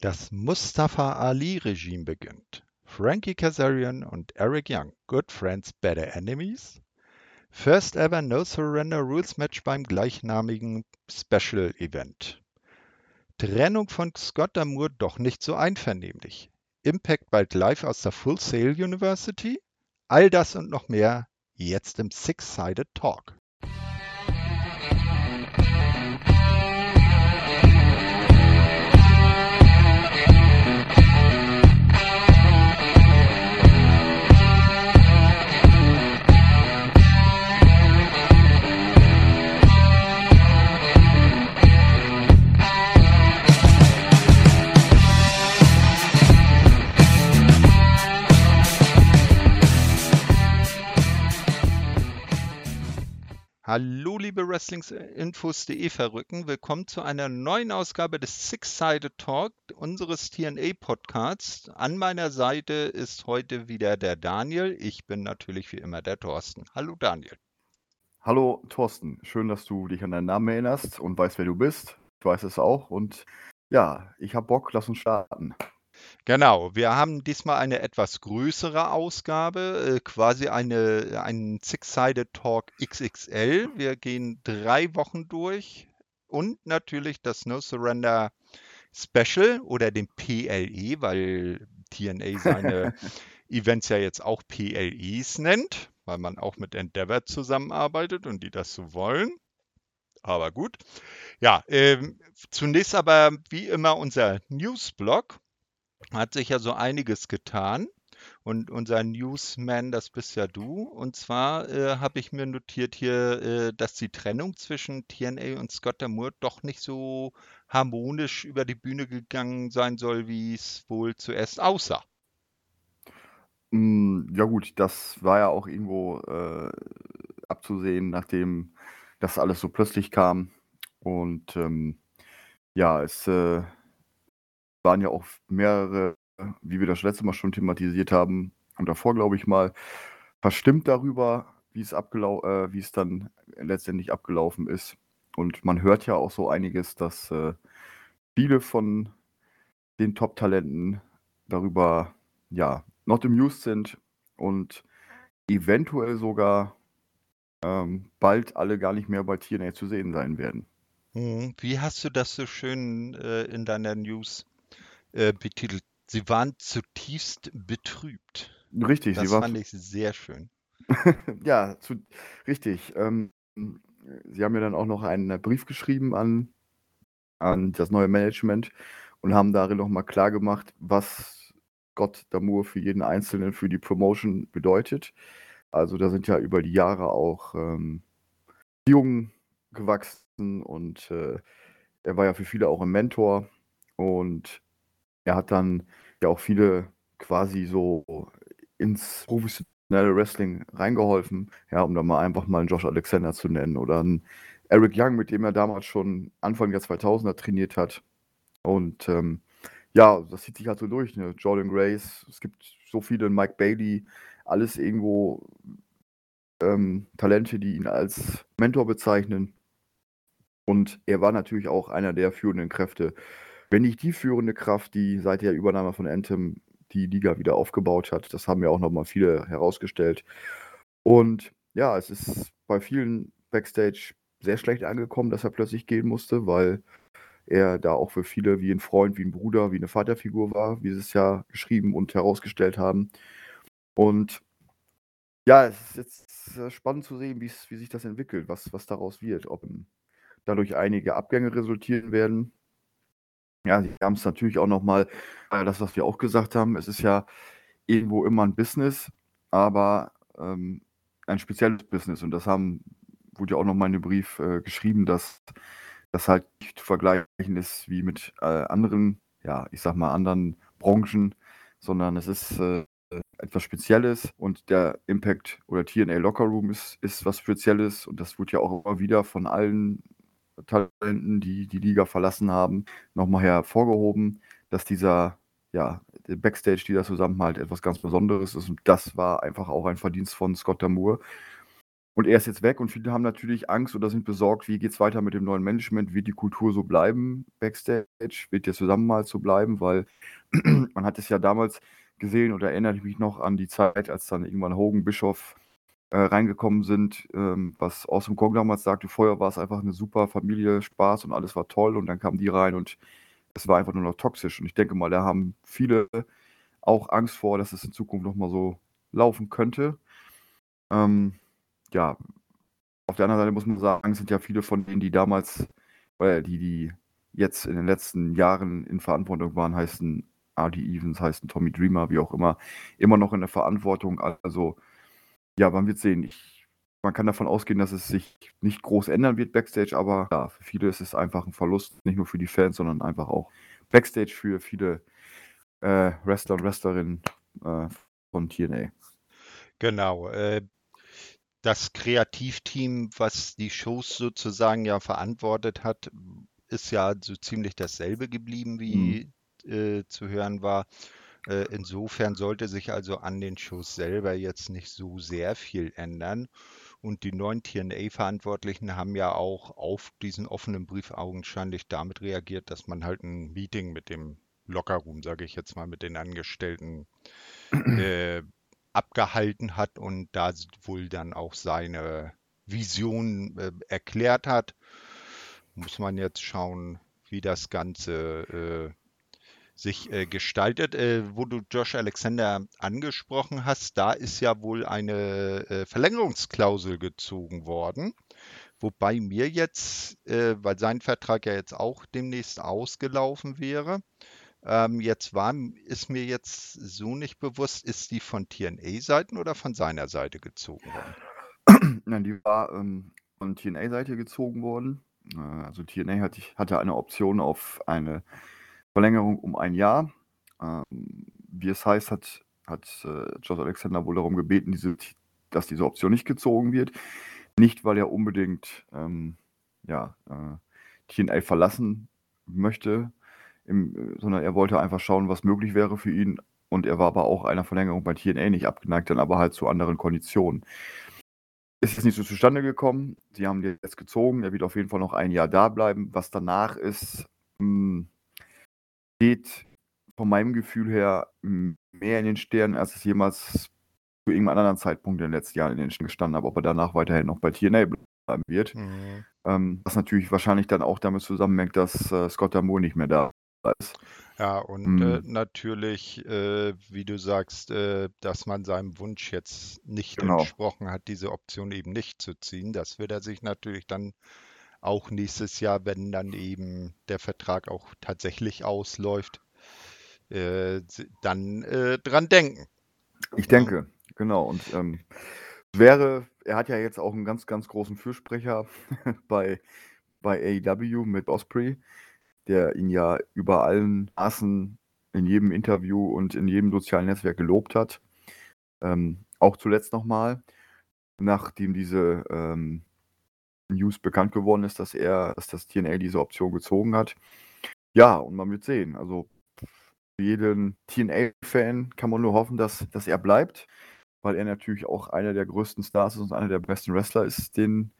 Das Mustafa Ali-Regime beginnt. Frankie Kazarian und Eric Young, Good Friends, Better Enemies. First ever No Surrender Rules Match beim gleichnamigen Special Event. Trennung von Scott Damour doch nicht so einvernehmlich. Impact bald live aus der Full Sail University. All das und noch mehr jetzt im Six-Sided Talk. Hallo, liebe Wrestlingsinfos.de Verrückten. Willkommen zu einer neuen Ausgabe des Six-Sided Talk, unseres TNA-Podcasts. An meiner Seite ist heute wieder der Daniel. Ich bin natürlich wie immer der Thorsten. Hallo, Daniel. Hallo, Thorsten. Schön, dass du dich an deinen Namen erinnerst und weißt, wer du bist. Ich weiß es auch. Und ja, ich habe Bock. Lass uns starten. Genau, wir haben diesmal eine etwas größere Ausgabe, äh, quasi eine, einen Six-Sided Talk XXL. Wir gehen drei Wochen durch und natürlich das No Surrender Special oder den PLE, weil TNA seine Events ja jetzt auch PLEs nennt, weil man auch mit Endeavor zusammenarbeitet und die das so wollen. Aber gut. Ja, ähm, zunächst aber wie immer unser Newsblog hat sich ja so einiges getan. Und unser Newsman, das bist ja du. Und zwar äh, habe ich mir notiert hier, äh, dass die Trennung zwischen TNA und Scott Moore doch nicht so harmonisch über die Bühne gegangen sein soll, wie es wohl zuerst aussah. Mm, ja gut, das war ja auch irgendwo äh, abzusehen, nachdem das alles so plötzlich kam. Und ähm, ja, es äh, waren ja auch mehrere, wie wir das letzte Mal schon thematisiert haben und davor, glaube ich mal, verstimmt darüber, wie es abgelau äh, wie es dann letztendlich abgelaufen ist. Und man hört ja auch so einiges, dass äh, viele von den Top-Talenten darüber ja not amused sind und eventuell sogar ähm, bald alle gar nicht mehr bei TNA zu sehen sein werden. Hm, wie hast du das so schön äh, in deiner News äh, betitelt. Sie waren zutiefst betrübt. Richtig, das sie war. fand ich sehr schön. ja, zu, richtig. Ähm, sie haben ja dann auch noch einen Brief geschrieben an, an das neue Management und haben darin nochmal klar gemacht, was Gott Damour für jeden Einzelnen für die Promotion bedeutet. Also da sind ja über die Jahre auch ähm, Beziehungen gewachsen und äh, er war ja für viele auch ein Mentor und er hat dann ja auch viele quasi so ins professionelle Wrestling reingeholfen, ja, um da mal einfach mal einen Josh Alexander zu nennen oder einen Eric Young, mit dem er damals schon Anfang der 2000er trainiert hat. Und ähm, ja, das zieht sich halt so durch. Ne? Jordan Grace, es gibt so viele, Mike Bailey, alles irgendwo ähm, Talente, die ihn als Mentor bezeichnen. Und er war natürlich auch einer der führenden Kräfte wenn nicht die führende Kraft, die seit der Übernahme von Anthem die Liga wieder aufgebaut hat. Das haben ja auch nochmal viele herausgestellt. Und ja, es ist bei vielen Backstage sehr schlecht angekommen, dass er plötzlich gehen musste, weil er da auch für viele wie ein Freund, wie ein Bruder, wie eine Vaterfigur war, wie sie es ja geschrieben und herausgestellt haben. Und ja, es ist jetzt spannend zu sehen, wie sich das entwickelt, was, was daraus wird, ob dadurch einige Abgänge resultieren werden, ja, sie haben es natürlich auch nochmal, äh, das, was wir auch gesagt haben, es ist ja irgendwo immer ein Business, aber ähm, ein spezielles Business. Und das haben, wurde ja auch nochmal in dem Brief äh, geschrieben, dass das halt nicht zu vergleichen ist wie mit äh, anderen, ja, ich sag mal, anderen Branchen, sondern es ist äh, etwas Spezielles und der Impact oder TNA Locker Room ist, ist was Spezielles und das wird ja auch immer wieder von allen Talenten, die die Liga verlassen haben, nochmal hervorgehoben, dass dieser, ja, Backstage, dieser Zusammenhalt etwas ganz Besonderes ist. Und das war einfach auch ein Verdienst von Scott Damour. Und er ist jetzt weg und viele haben natürlich Angst oder sind besorgt, wie geht es weiter mit dem neuen Management? Wird die Kultur so bleiben backstage? Wird der Zusammenhalt so bleiben? Weil man hat es ja damals gesehen oder erinnere ich mich noch an die Zeit, als dann irgendwann Hogan, Bischof äh, reingekommen sind, ähm, was Awesome Kong damals sagte, vorher war es einfach eine super Familie, Spaß und alles war toll und dann kamen die rein und es war einfach nur noch toxisch und ich denke mal, da haben viele auch Angst vor, dass es in Zukunft nochmal so laufen könnte. Ähm, ja, auf der anderen Seite muss man sagen, sind ja viele von denen, die damals, oder die, die jetzt in den letzten Jahren in Verantwortung waren, heißen RD Evans, heißen Tommy Dreamer, wie auch immer, immer noch in der Verantwortung. Also, ja, man wird sehen. Ich, man kann davon ausgehen, dass es sich nicht groß ändern wird backstage, aber ja, für viele ist es einfach ein Verlust, nicht nur für die Fans, sondern einfach auch backstage für viele äh, Wrestler und Wrestlerinnen äh, von TNA. Genau. Äh, das Kreativteam, was die Shows sozusagen ja verantwortet hat, ist ja so ziemlich dasselbe geblieben, wie mhm. äh, zu hören war. Äh, insofern sollte sich also an den Shows selber jetzt nicht so sehr viel ändern. Und die neuen TNA-Verantwortlichen haben ja auch auf diesen offenen Brief augenscheinlich damit reagiert, dass man halt ein Meeting mit dem Lockerroom, sage ich jetzt mal, mit den Angestellten äh, abgehalten hat und da wohl dann auch seine Vision äh, erklärt hat. Muss man jetzt schauen, wie das Ganze äh, sich äh, gestaltet. Äh, wo du Josh Alexander angesprochen hast, da ist ja wohl eine äh, Verlängerungsklausel gezogen worden. Wobei mir jetzt, äh, weil sein Vertrag ja jetzt auch demnächst ausgelaufen wäre, ähm, jetzt war, ist mir jetzt so nicht bewusst, ist die von TNA-Seiten oder von seiner Seite gezogen worden? Nein, die war ähm, von TNA-Seite gezogen worden. Äh, also TNA hatte, hatte eine Option auf eine Verlängerung um ein Jahr. Ähm, wie es heißt, hat, hat äh, Josh Alexander wohl darum gebeten, diese, dass diese Option nicht gezogen wird. Nicht, weil er unbedingt ähm, ja, äh, TNA verlassen möchte, im, sondern er wollte einfach schauen, was möglich wäre für ihn. Und er war aber auch einer Verlängerung bei TNA nicht abgeneigt, dann aber halt zu anderen Konditionen. Ist jetzt nicht so zustande gekommen. Sie haben den jetzt gezogen. Er wird auf jeden Fall noch ein Jahr da bleiben. Was danach ist, mh, geht von meinem Gefühl her mehr in den Sternen, als es jemals zu irgendeinem anderen Zeitpunkt in den letzten Jahren in den Sternen gestanden habe, ob er danach weiterhin noch bei TNA bleiben wird. Mhm. Ähm, was natürlich wahrscheinlich dann auch damit zusammenhängt, dass äh, Scott Moore nicht mehr da ist. Ja, und äh, mhm. natürlich, äh, wie du sagst, äh, dass man seinem Wunsch jetzt nicht Genau. entsprochen hat, diese Option eben nicht zu ziehen. Das wird er sich natürlich dann auch nächstes Jahr, wenn dann eben der Vertrag auch tatsächlich ausläuft, äh, dann äh, dran denken. Ich denke, genau. Und ähm, wäre, er hat ja jetzt auch einen ganz, ganz großen Fürsprecher bei, bei AEW mit Osprey der ihn ja über allen Maßen in jedem Interview und in jedem sozialen Netzwerk gelobt hat. Ähm, auch zuletzt nochmal, nachdem diese ähm, News bekannt geworden ist, dass er, dass das TNA diese Option gezogen hat. Ja, und man wird sehen. Also für jeden TNA-Fan kann man nur hoffen, dass, dass er bleibt, weil er natürlich auch einer der größten Stars ist und einer der besten Wrestler ist, den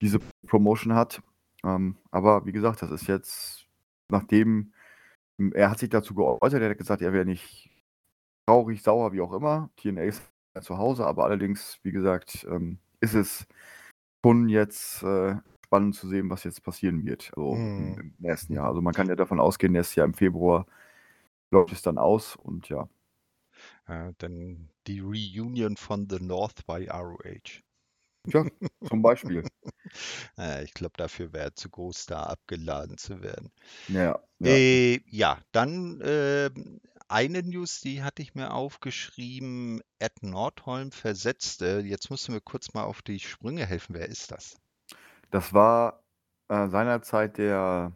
diese Promotion hat. Ähm, aber wie gesagt, das ist jetzt nachdem hm, er hat sich dazu geäußert, er hat gesagt, er wäre nicht traurig, sauer, wie auch immer. TNA ist zu Hause, aber allerdings, wie gesagt, ähm, ist es schon jetzt äh, spannend zu sehen, was jetzt passieren wird, also mm. im nächsten Jahr. Also man kann ja davon ausgehen, nächstes Jahr im Februar läuft es dann aus und ja. Äh, dann die Reunion von The North by ROH. Ja, zum Beispiel. Naja, ich glaube, dafür wäre zu groß, da abgeladen zu werden. Ja, ja. Äh, ja, dann äh, eine News, die hatte ich mir aufgeschrieben. Ed Nordholm versetzte. Jetzt musst du mir kurz mal auf die Sprünge helfen. Wer ist das? Das war äh, seinerzeit der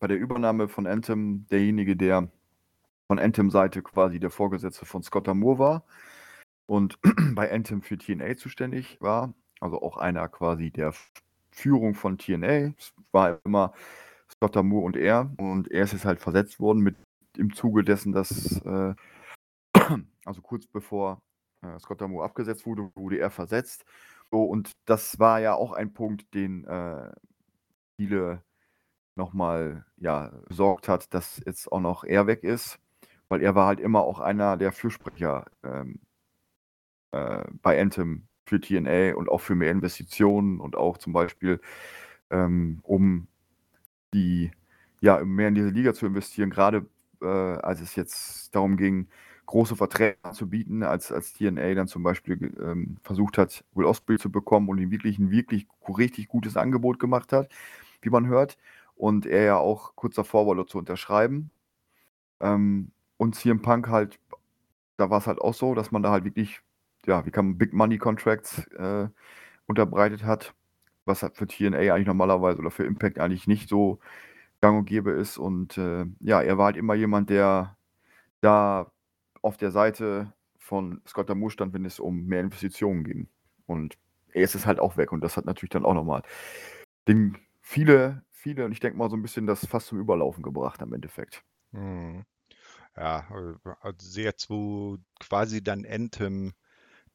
bei der Übernahme von Anthem derjenige, der von Anthem-Seite quasi der Vorgesetzte von Scott Moore war und bei Anthem für TNA zuständig war also auch einer quasi der Führung von TNA. Es war immer Scott Moore und er. Und er ist jetzt halt versetzt worden mit im Zuge dessen, dass, äh, also kurz bevor äh, Scott Moore abgesetzt wurde, wurde er versetzt. So, und das war ja auch ein Punkt, den äh, viele nochmal ja, besorgt hat, dass jetzt auch noch er weg ist, weil er war halt immer auch einer der Fürsprecher ähm, äh, bei Anthem für TNA und auch für mehr Investitionen und auch zum Beispiel, ähm, um die, ja, mehr in diese Liga zu investieren, gerade äh, als es jetzt darum ging, große Verträge zu bieten, als, als TNA dann zum Beispiel ähm, versucht hat, Will Osprey zu bekommen und ihm wirklich ein wirklich richtig gutes Angebot gemacht hat, wie man hört. Und er ja auch kurz davor war, zu unterschreiben. Ähm, und CM Punk halt, da war es halt auch so, dass man da halt wirklich, ja, wie kann man Big Money Contracts äh, unterbreitet hat, was halt für TNA eigentlich normalerweise oder für Impact eigentlich nicht so gang und gäbe ist. Und äh, ja, er war halt immer jemand, der da auf der Seite von Scott Damour stand, wenn es um mehr Investitionen ging. Und er ist es halt auch weg und das hat natürlich dann auch nochmal den viele, viele, und ich denke mal so ein bisschen das fast zum Überlaufen gebracht am Endeffekt. Hm. Ja, also jetzt, wo quasi dann Anthem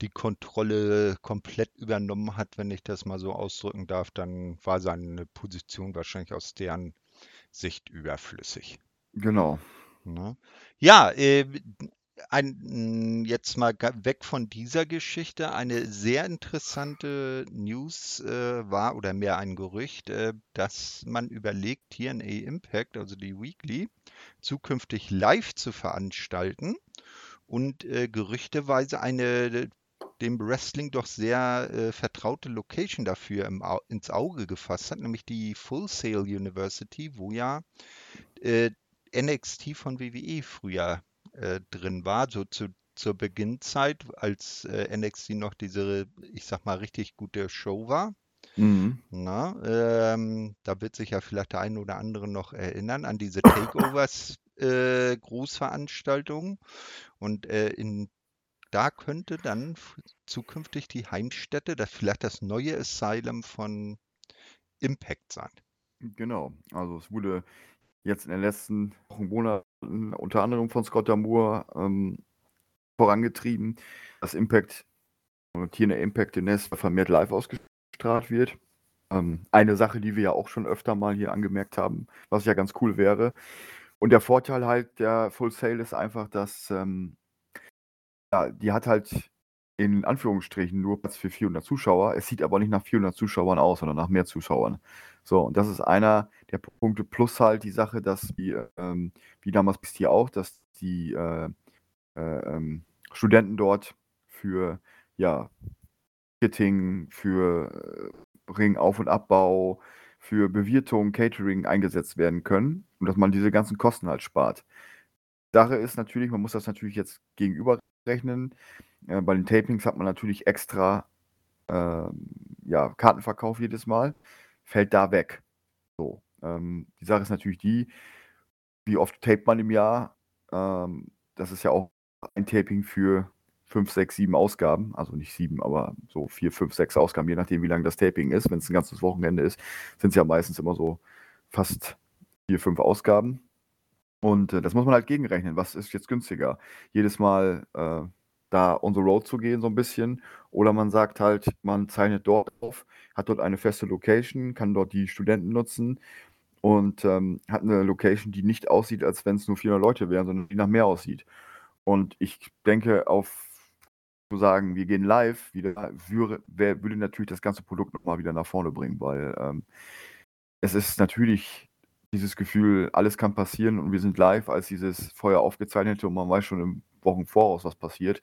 die Kontrolle komplett übernommen hat, wenn ich das mal so ausdrücken darf, dann war seine Position wahrscheinlich aus deren Sicht überflüssig. Genau. Ne? Ja, äh, ein, jetzt mal weg von dieser Geschichte. Eine sehr interessante News äh, war oder mehr ein Gerücht, äh, dass man überlegt, TNA Impact, also die Weekly, zukünftig live zu veranstalten und äh, gerüchteweise eine dem Wrestling doch sehr äh, vertraute Location dafür im, ins Auge gefasst hat, nämlich die Full Sail University, wo ja äh, NXT von WWE früher äh, drin war, so zu, zur Beginnzeit, als äh, NXT noch diese, ich sag mal, richtig gute Show war. Mhm. Na, ähm, da wird sich ja vielleicht der eine oder andere noch erinnern an diese Takeovers äh, Großveranstaltungen. Und äh, in, da könnte dann zukünftig die Heimstätte, das vielleicht das neue Asylum von Impact sein. Genau, also es wurde jetzt in den letzten Wochen, Monaten unter anderem von Scott Damour ähm, vorangetrieben, dass Impact, TNA Impact in Nest vermehrt live ausgestrahlt wird. Ähm, eine Sache, die wir ja auch schon öfter mal hier angemerkt haben, was ja ganz cool wäre. Und der Vorteil halt der Full Sail ist einfach, dass ähm, ja, die hat halt in Anführungsstrichen nur Platz für 400 Zuschauer. Es sieht aber nicht nach 400 Zuschauern aus, sondern nach mehr Zuschauern. So, und das ist einer der Punkte. Plus halt die Sache, dass die, ähm, wie damals bis hier auch, dass die äh, äh, ähm, Studenten dort für, ja, Ticketing, für äh, Ringauf- und Abbau, für Bewirtung, Catering eingesetzt werden können und dass man diese ganzen Kosten halt spart. Sache ist natürlich, man muss das natürlich jetzt gegenüberrechnen. Äh, bei den Tapings hat man natürlich extra äh, ja, Kartenverkauf jedes Mal, fällt da weg. So, ähm, die Sache ist natürlich die, wie oft tapet man im Jahr? Ähm, das ist ja auch ein Taping für 5, 6, 7 Ausgaben, also nicht 7, aber so 4, 5, 6 Ausgaben, je nachdem, wie lang das Taping ist. Wenn es ein ganzes Wochenende ist, sind es ja meistens immer so fast 4, 5 Ausgaben. Und äh, das muss man halt gegenrechnen. Was ist jetzt günstiger? Jedes Mal äh, da on the road zu gehen, so ein bisschen. Oder man sagt halt, man zeichnet dort auf, hat dort eine feste Location, kann dort die Studenten nutzen und ähm, hat eine Location, die nicht aussieht, als wenn es nur 400 Leute wären, sondern die nach mehr aussieht. Und ich denke, auf zu sagen, wir gehen live, wieder, würde, würde natürlich das ganze Produkt nochmal wieder nach vorne bringen, weil ähm, es ist natürlich dieses Gefühl, alles kann passieren und wir sind live, als dieses Feuer aufgezeichnete und man weiß schon im Wochen voraus, was passiert,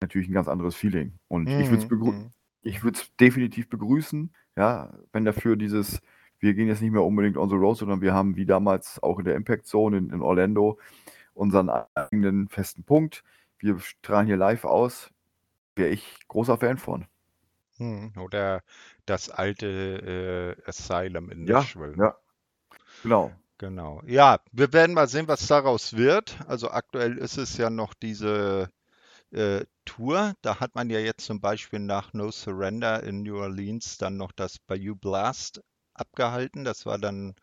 natürlich ein ganz anderes Feeling. Und mhm. ich würde es begrü mhm. definitiv begrüßen, ja, wenn dafür dieses, wir gehen jetzt nicht mehr unbedingt on the road, sondern wir haben wie damals auch in der Impact Zone in, in Orlando unseren eigenen festen Punkt. Wir strahlen hier live aus. Wäre ich großer Fan von. Hm, oder das alte äh, Asylum in ja, Nashville. Ja, genau. Genau. Ja, wir werden mal sehen, was daraus wird. Also aktuell ist es ja noch diese äh, Tour. Da hat man ja jetzt zum Beispiel nach No Surrender in New Orleans dann noch das Bayou Blast abgehalten. Das war dann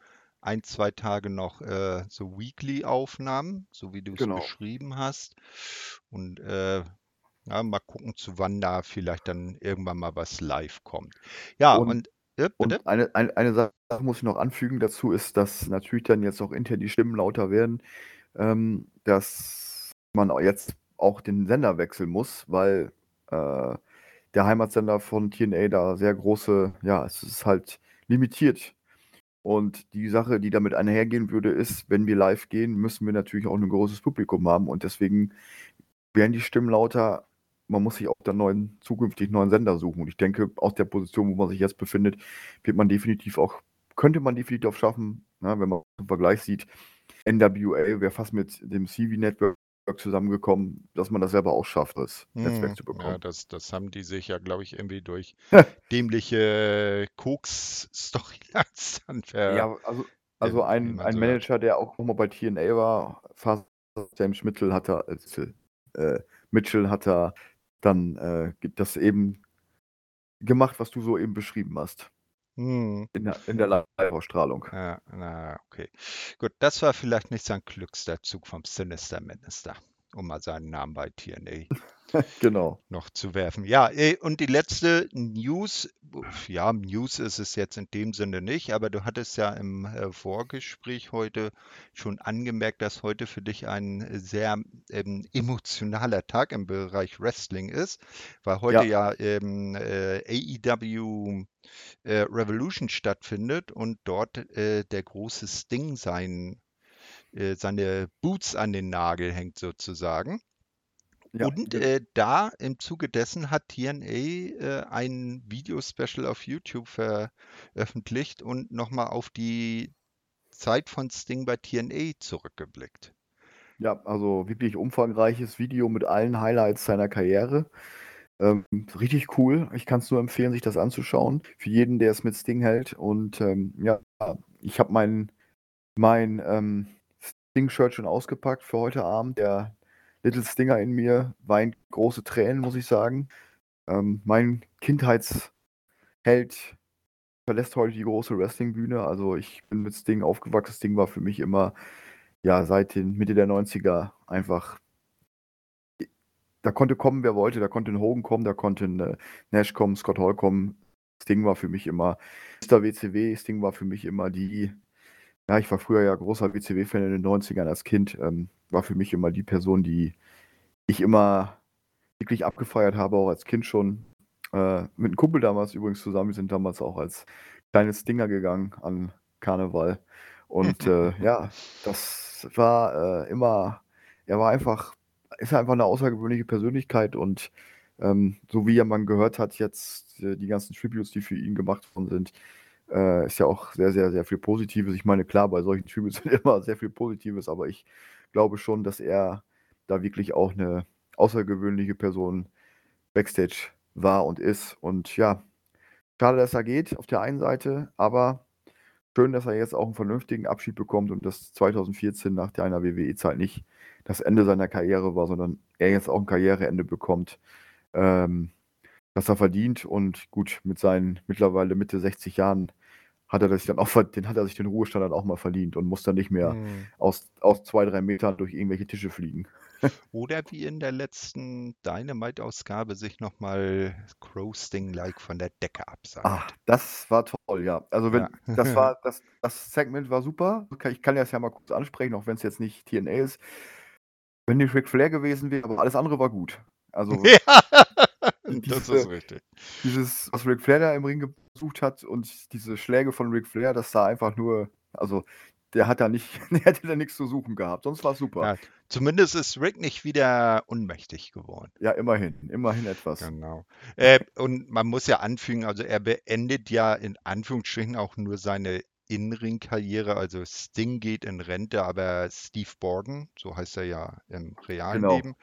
ein, zwei Tage noch äh, so Weekly-Aufnahmen, so wie du es genau. beschrieben hast. Und äh, Ja, mal gucken, zu wann da vielleicht dann irgendwann mal was live kommt. Ja, Und und bitte? und eine eine eine Sache muss ich noch anfügen dazu ist, dass natürlich dann jetzt auch intern die Stimmen lauter werden, ähm, dass man jetzt auch den Sender wechseln muss, weil, äh, der Heimatsender von TNA da sehr große ja, es ist halt limitiert. Und die Sache, die damit einhergehen würde, ist, wenn wir live gehen, müssen wir natürlich auch 'n großes Publikum haben und deswegen werden die Stimmen lauter. Man muss sich auch dann neuen zukünftig neuen Sender suchen und ich denke, aus der Position, wo man sich jetzt befindet, wird man definitiv auch könnte man definitiv auch schaffen, ne, wenn man im Vergleich sieht, NWA wäre fast mit dem CV Network zusammengekommen, dass man das selber auch schafft, das Netzwerk Mhm. zu Ja, bekommen. das das haben die sich ja, glaube ich, irgendwie durch dämliche Koks-Storylines dann ver Ja, also also wie ein ein so. Manager, der auch noch mal bei TNA war, fast James Mitchell hat da äh, Mitchell hat da dann, äh, das eben gemacht, was du soeben beschrieben hast. Mhm. In der in der Live-Ausstrahlung. Ja, na, okay. Gut, das war vielleicht nicht sein klügster Zug vom Sinister Minister, um mal seinen Namen bei TNA Genau. noch zu werfen. Ja, äh, und die letzte News, ja, News ist es jetzt in dem Sinne nicht, aber du hattest ja im äh, Vorgespräch heute schon angemerkt, dass heute für dich ein sehr ähm, emotionaler Tag im Bereich Wrestling ist, weil heute Ja. ja ähm, äh, AEW äh, Revolution stattfindet und dort äh, der große Sting sein, äh, seine Boots an den Nagel hängt sozusagen. Ja, Und äh, da im Zuge dessen hat TNA äh, ein Video-Special auf YouTube veröffentlicht und nochmal auf die Zeit von Sting bei TNA zurückgeblickt. Ja, also wirklich umfangreiches Video mit allen Highlights seiner Karriere. Ähm, richtig cool. Ich kann's nur empfehlen, sich das anzuschauen, für jeden, der es mit Sting hält. Und, ähm, ja, ich habe mein mein, ähm, Sting-Shirt schon ausgepackt für heute Abend. Der Little Stinger in mir weint große Tränen, muss ich sagen. Ähm, mein Kindheitsheld verlässt heute die große Wrestlingbühne. Also, ich bin mit Sting aufgewachsen. Sting war für mich immer, ja, seit den Mitte der 90er einfach da konnte kommen, wer wollte. Da konnte 'n Hogan kommen, da konnte 'n, äh, Nash kommen, Scott Hall kommen. Sting war für mich immer Mister WCW. Sting war für mich immer die ja, ich war früher ja großer WCW-Fan in den 90ern als Kind, ähm, war für mich immer die Person, die ich immer wirklich abgefeiert habe, auch als Kind schon. Äh, mit 'nem Kumpel damals übrigens zusammen. Wir sind damals auch als kleine Stinger gegangen an Karneval. Und, äh, ja, das war, äh, immer er war einfach ist einfach 'ne außergewöhnliche Persönlichkeit und, ähm, so wie ja man gehört hat jetzt, äh, die ganzen Tributes, die für ihn gemacht worden sind, äh, ist ja auch sehr, sehr, sehr viel Positives. Ich meine, klar, bei solchen Tributes sind immer sehr viel Positives, aber ich glaube schon, dass er da wirklich auch 'ne außergewöhnliche Person backstage war und ist. Und ja, schade, dass er geht auf der einen Seite, aber schön, dass er jetzt auch 'n vernünftigen Abschied bekommt und dass 2014 nach deiner WWE-Zeit nicht das Ende seiner Karriere war, sondern er jetzt auch 'n Karriereende bekommt, ähm, das er verdient. Und gut, mit seinen mittlerweile Mitte 60 Jahren hat er sich dann auch den hat er sich den Ruhestand dann auch mal verdient und muss dann nicht mehr Mhm. aus aus 2, 3 Metern durch irgendwelche Tische fliegen. Oder wie in der letzten Dynamite-Ausgabe sich noch mal Crow Sting-like von der Decke Ah, abseilt. das war toll, ja. Also, wenn Ja. das war das das Segment war super. Ich kann das ja mal kurz ansprechen, auch wenn's jetzt nicht TNA ist. Wenn nicht Ric Flair gewesen wäre, aber alles andere war gut. Also Ja, das diese ist richtig. dieses, was Ric Flair da im Ring gesucht hat und diese Schläge von Ric Flair, das sah einfach nur also, der hat da nicht der hätte da nix zu suchen gehabt, sonst war's super. Ja, zumindest ist Ric nicht wieder ohnmächtig geworden. Ja, immerhin, immerhin etwas. Genau. Äh, und man muss ja anfügen, also er beendet ja in Anführungsstrichen auch nur seine In-Ring-Karriere. Also Sting geht in Rente, aber Steve Borden, so heißt er ja im realen Genau. Leben,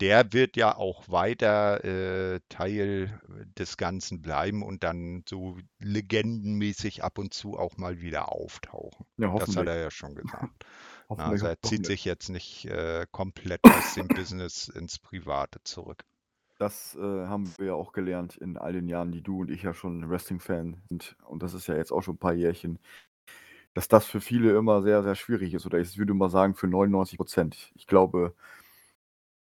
der wird ja auch weiter äh, Teil des Ganzen bleiben und dann so legendenmäßig ab und zu auch mal wieder auftauchen. Ja, Das hat er ja schon gesagt. Also er zieht sich jetzt nicht äh, komplett aus dem Business ins Private zurück. Das, äh, haben wir ja auch gelernt in all den Jahren, die du und ich ja schon Wrestling-Fan sind. Und das ist ja jetzt auch schon 'n paar Jährchen, dass das für viele immer sehr, sehr schwierig ist oder ich würde mal sagen für 99 %. Ich glaube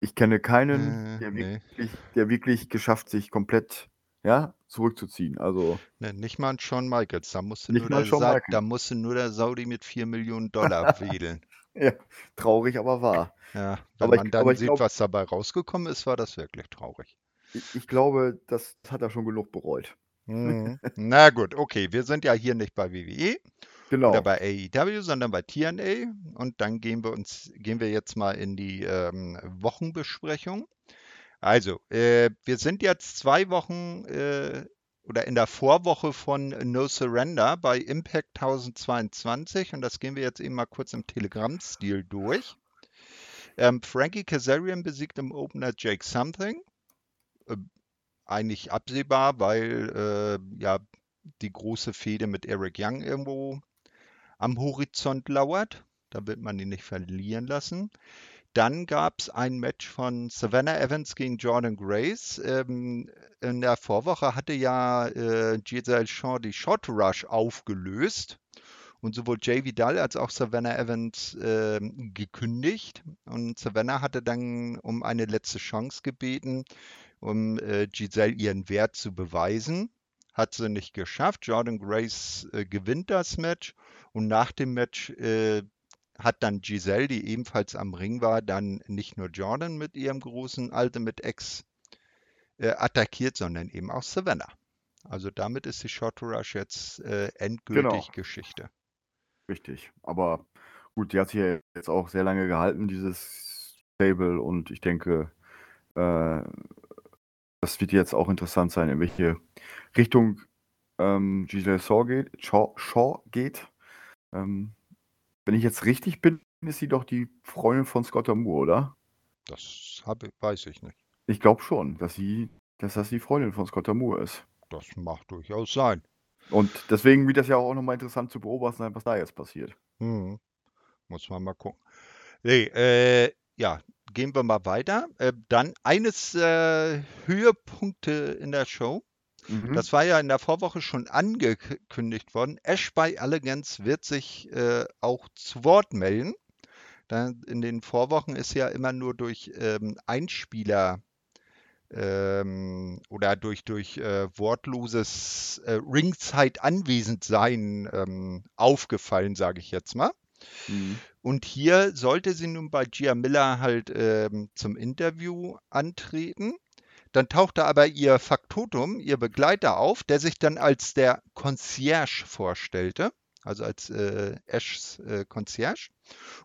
Ich kenne keinen, Äh, der nee. wirklich, der wirklich geschafft, sich komplett ja, zurückzuziehen. Also Ne, nicht mal ein Shawn Michaels. Da musste nicht nur mal der Sa Michaels. da musste nur der Saudi mit 4 Millionen Dollar wedeln. Ja, traurig, aber wahr. Ja, wenn Aber man ich, dann sieht, glaube, was dabei rausgekommen ist, war das wirklich traurig. ich, ich glaube, das hat er schon genug bereut. Mhm. Na gut, okay, wir sind ja hier nicht bei WWE oder Genau. bei AEW, sondern bei TNA und dann gehen wir uns, gehen wir jetzt mal in die ähm, Wochenbesprechung. Also, äh, wir sind jetzt zwei Wochen äh, oder in der Vorwoche von No Surrender bei Impact 1022 und das gehen wir jetzt eben mal kurz im Telegram-Stil durch. Ähm, Frankie Kazarian besiegt im Opener Jake Something. Äh, eigentlich absehbar, weil äh, ja die große Fehde mit Eric Young irgendwo am Horizont lauert. Da wird man ihn nicht verlieren lassen. Dann gab es ein Match von Savannah Evans gegen Jordan Grace. Ähm, in der Vorwoche hatte ja äh, Giselle Shaw die Shot Rush aufgelöst und sowohl Jay Vidal als auch Savannah Evans äh, gekündigt. Und Savannah hatte dann um eine letzte Chance gebeten, um äh, Giselle ihren Wert zu beweisen. Hat sie nicht geschafft. Jordan Grace äh, gewinnt das Match und nach dem Match äh, hat dann Giselle, die ebenfalls am Ring war, dann nicht nur Jordan mit ihrem großen Ultimate X äh, attackiert, sondern eben auch Savannah. Also damit ist die Short Rush jetzt äh, endgültig Genau. Geschichte. Richtig. Aber gut, die hat sich ja jetzt auch sehr lange gehalten, dieses Stable. Und ich denke, äh, das wird jetzt auch interessant sein, in welche Richtung ähm, Giselle Shaw geht. Shaw, Shaw geht. Ähm, wenn ich jetzt richtig bin, ist sie doch die Freundin von Scott Moore, oder? Das hab, weiß ich nicht. Ich glaube schon, dass sie, dass das die Freundin von Scott Moore ist. Das mag durchaus sein. Und deswegen wird das ja auch nochmal interessant zu beobachten sein, was da jetzt passiert. Hm. Muss man mal gucken. Nee, äh, ja, gehen wir mal weiter. Äh, dann eines äh, Höhepunkte in der Show. Mhm. Das war ja in der Vorwoche schon angekündigt worden. Ash by Elegance wird sich äh, auch zu Wort melden. Da in den Vorwochen ist ja immer nur durch ähm, Einspieler ähm, oder durch, durch äh, wortloses äh, Ringzeit anwesend sein ähm, aufgefallen, sage ich jetzt mal. Mhm. Und hier sollte sie nun bei Gia Miller halt ähm, zum Interview antreten. Dann tauchte aber ihr Faktotum, ihr Begleiter auf, der sich dann als der Concierge vorstellte, also als äh, Ashs äh, Concierge.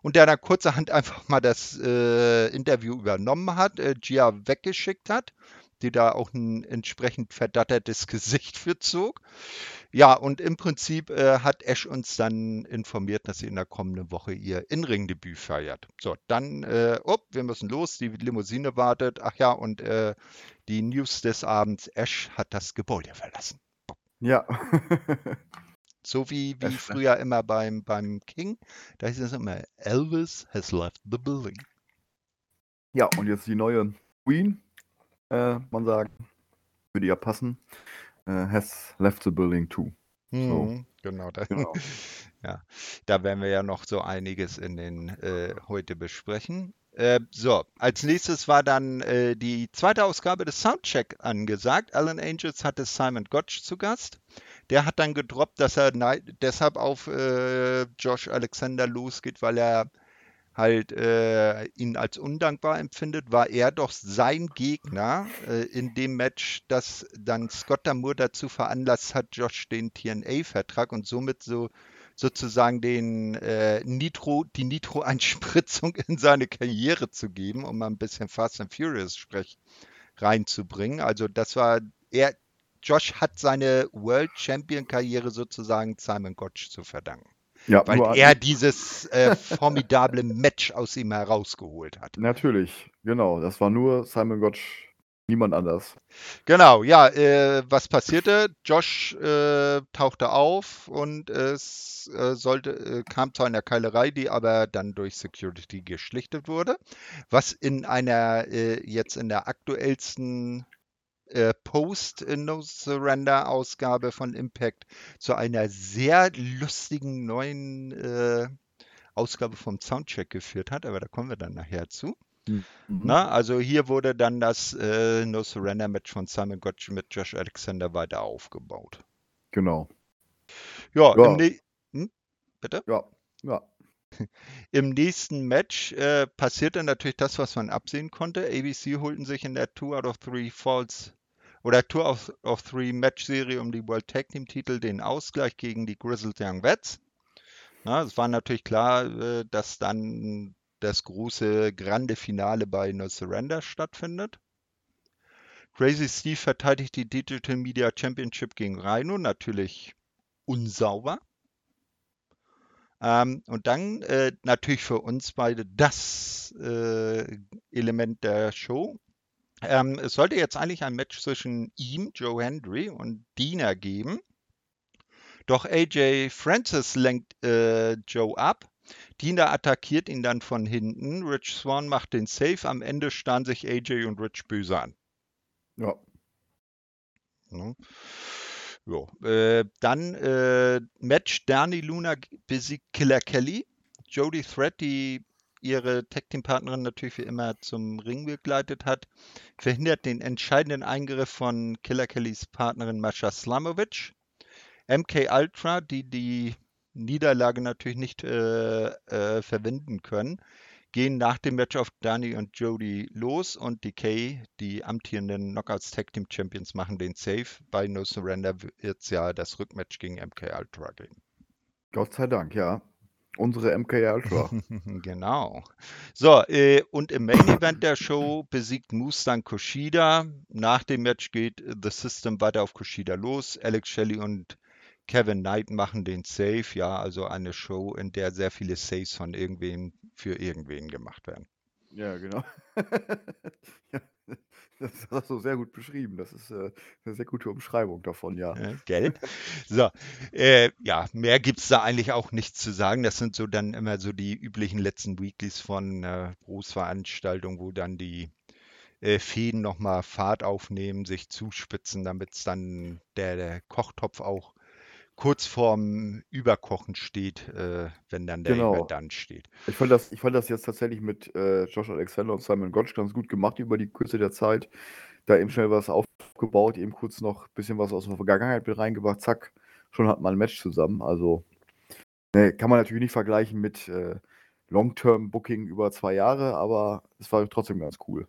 Und der dann kurzerhand einfach mal das äh, Interview übernommen hat, äh, Gia weggeschickt hat, die da auch ein entsprechend verdattertes Gesicht für zog. Ja, und im Prinzip äh, hat Ash uns dann informiert, dass sie in der kommenden Woche ihr In-Ring-Debüt feiert. So, dann, äh, oh, wir müssen los, die Limousine wartet. Ach ja, und äh, die News des Abends, Ash hat das Gebäude verlassen. Ja. So wie, wie ne? früher immer beim, beim King, da hieß es immer, Elvis has left the building. ja, und jetzt die neue Queen, äh, man sagt, würde ja passen, äh, has left the building too. So. Hm, genau, da, Genau. ja, da werden wir ja noch so einiges in den äh, heute besprechen. Äh, so, als nächstes war dann äh, die zweite Ausgabe des Soundcheck angesagt. Alan Angels hatte Simon Gotch zu Gast. Der hat dann gedroppt, dass er deshalb auf äh, Josh Alexander losgeht, weil er halt äh, ihn als undankbar empfindet, war er doch sein Gegner äh, in dem Match, das dann Scott Damour dazu veranlasst hat, Josh den TNA-Vertrag und somit so sozusagen den äh, Nitro, die Nitro-Einspritzung in seine Karriere zu geben, um mal ein bisschen Fast and Furious Sprech reinzubringen. Also das war er, Josh hat seine World Champion Karriere sozusagen Simon Gotch zu verdanken, Ja, weil er dieses äh, formidable Match aus ihm herausgeholt hat. natürlich, genau. Das war nur Simon Gotch, niemand anders. Genau, ja, äh, was passierte? Josh äh, tauchte auf und es äh, sollte, äh, kam zu einer Keilerei, die aber dann durch Security geschlichtet wurde. Was in einer, äh, jetzt in der aktuellsten äh, Post-No-Surrender-Ausgabe von Impact zu einer sehr lustigen neuen äh, Ausgabe vom Soundcheck geführt hat, aber da kommen wir dann nachher zu. Mhm. Na, also hier wurde dann das äh, No Surrender Match von Simon Gotch mit Josh Alexander weiter aufgebaut. Genau. Ja, ja. Im hm? bitte? Ja, ja. Im nächsten Match äh, passierte natürlich das, was man absehen konnte. ABC holten sich in der Two out of Three Falls oder Two of, of Three Match Serie um die World Tag Team Titel den Ausgleich gegen die Grizzled Young Vets. Na, es war natürlich klar, äh, dass dann das große Grande Finale bei No Surrender stattfindet. Crazy Steve verteidigt die Digital Media Championship gegen Rhino, natürlich unsauber. Ähm, und dann äh, natürlich für uns beide das äh, Element der Show. Ähm, es sollte jetzt eigentlich ein Match zwischen ihm, Joe Hendry, und Dina geben. Doch AJ Francis lenkt äh, Joe ab. Dina attackiert ihn dann von hinten. Rich Swan macht den Safe. Am Ende starren sich AJ und Rich böse an. Ja. ja. Jo. Äh, dann äh, Match Danny Luna besiegt Killer Kelly. Jody Thread, die ihre Tag Team Partnerin natürlich wie immer zum Ring begleitet hat, verhindert den entscheidenden Eingriff von Killer Kellys Partnerin Mascha Slamovic. MK Ultra, die die Niederlage natürlich nicht äh, äh, verwenden können, gehen nach dem Match auf Dani und Jody los und Decay, die amtierenden Knockouts Tag Team Champions, machen den Safe. Bei No Surrender wird es ja das Rückmatch gegen MK Ultra gehen. Gott sei Dank, ja. Unsere MK Ultra. genau. So, äh, und im Main Event der Show besiegt Moose dann Kushida. Nach dem Match geht The System weiter auf Kushida los. Alex Shelley und Kevin Knight machen den Save, ja, also eine Show, in der sehr viele Saves von irgendwem für irgendwen gemacht werden. Ja, genau. ja, das hast du sehr gut beschrieben. Das ist äh, eine sehr gute Umschreibung davon, ja. ja gell? So, äh, ja, mehr gibt es da eigentlich auch nichts zu sagen. Das sind so dann immer so die üblichen letzten Weeklies von äh, Großveranstaltungen, wo dann die äh, Fäden nochmal Fahrt aufnehmen, sich zuspitzen, damit es dann der, der Kochtopf auch kurz vorm Überkochen steht, äh, wenn dann der genau. Dann steht. Ich fand, das, ich fand das jetzt tatsächlich mit äh, Josh Alexander und Simon Gotch ganz gut gemacht über die Kürze der Zeit. Da eben schnell was aufgebaut, eben kurz noch ein bisschen was aus der Vergangenheit mit reingebracht, zack, schon hat man ein Match zusammen. Also ne, kann man natürlich nicht vergleichen mit äh, Long-Term-Booking über zwei Jahre, aber es war trotzdem ganz cool.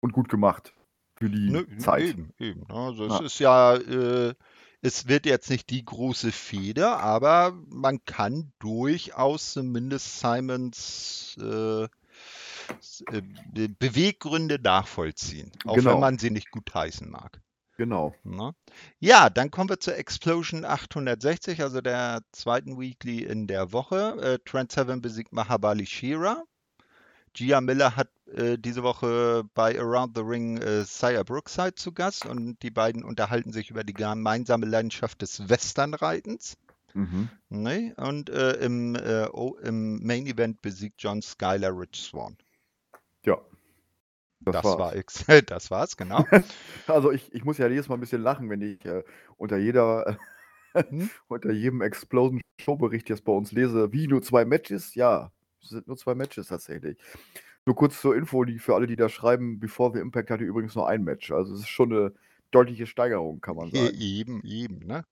Und gut gemacht für die ne, Zeit. Eben, eben. Ne? Also ja. es ist ja äh, es wird jetzt nicht die große Feder, aber man kann durchaus zumindest Simons äh, äh Beweggründe nachvollziehen, auch genau. wenn man sie nicht gut heißen mag. Genau. Na? Ja, dann kommen wir zur Explosion 860, also der zweiten Weekly in der Woche. Äh, Trent Seven besiegt Mahabali Shira. Gia Miller hat äh, diese Woche bei Around the Ring äh, Sire Brookside zu Gast und die beiden unterhalten sich über die gemeinsame Leidenschaft des Westernreitens. Mhm. Nee, und äh, im, äh, oh, im Main Event besiegt John Skyler Rich Swan. Ja. Das, das war's. war das war's, genau. also ich, ich muss ja jedes Mal ein bisschen lachen, wenn ich äh, unter jeder hm? unter jedem Explosion Showbericht jetzt bei uns lese, wie nur zwei Matches, ja, es sind nur zwei Matches tatsächlich. Nur kurz zur Info, die für alle, die da schreiben, Before the Impact hatte übrigens nur ein Match. Also es ist schon eine deutliche Steigerung, kann man sagen. Eben, eben, ne?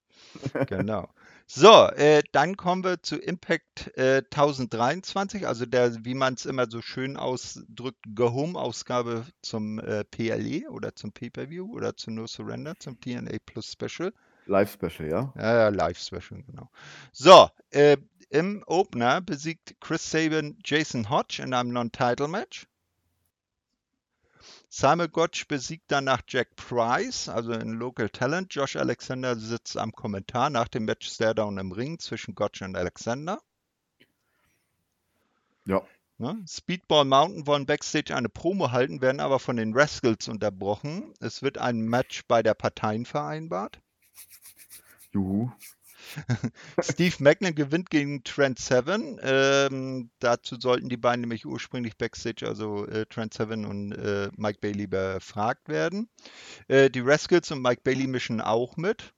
genau. So, äh, dann kommen wir zu Impact äh, 1023, also der, wie man es immer so schön ausdrückt, Go-Home-Ausgabe zum äh, PLE oder zum Pay-Per-View oder zu No Surrender, zum TNA Plus Special. Live-Special, ja? Ja, Live-Special, genau. So, äh, im Opener besiegt Chris Sabin Jason Hodge in einem Non-Title-Match. Simon Gotch besiegt danach Jack Price, also in Local Talent. Josh Alexander sitzt am Kommentar nach dem Match Stairdown im Ring zwischen Gotch und Alexander. Ja. Ne? Speedball Mountain wollen backstage eine Promo halten, werden aber von den Rascals unterbrochen. Es wird ein Match bei der Parteien vereinbart. Juhu. Steve Macklin gewinnt gegen Trent Seven. Ähm, dazu sollten die beiden nämlich ursprünglich Backstage, also äh, Trent Seven und äh, Mike Bailey, befragt werden. Äh, die Rascals und Mike Bailey mischen auch mit.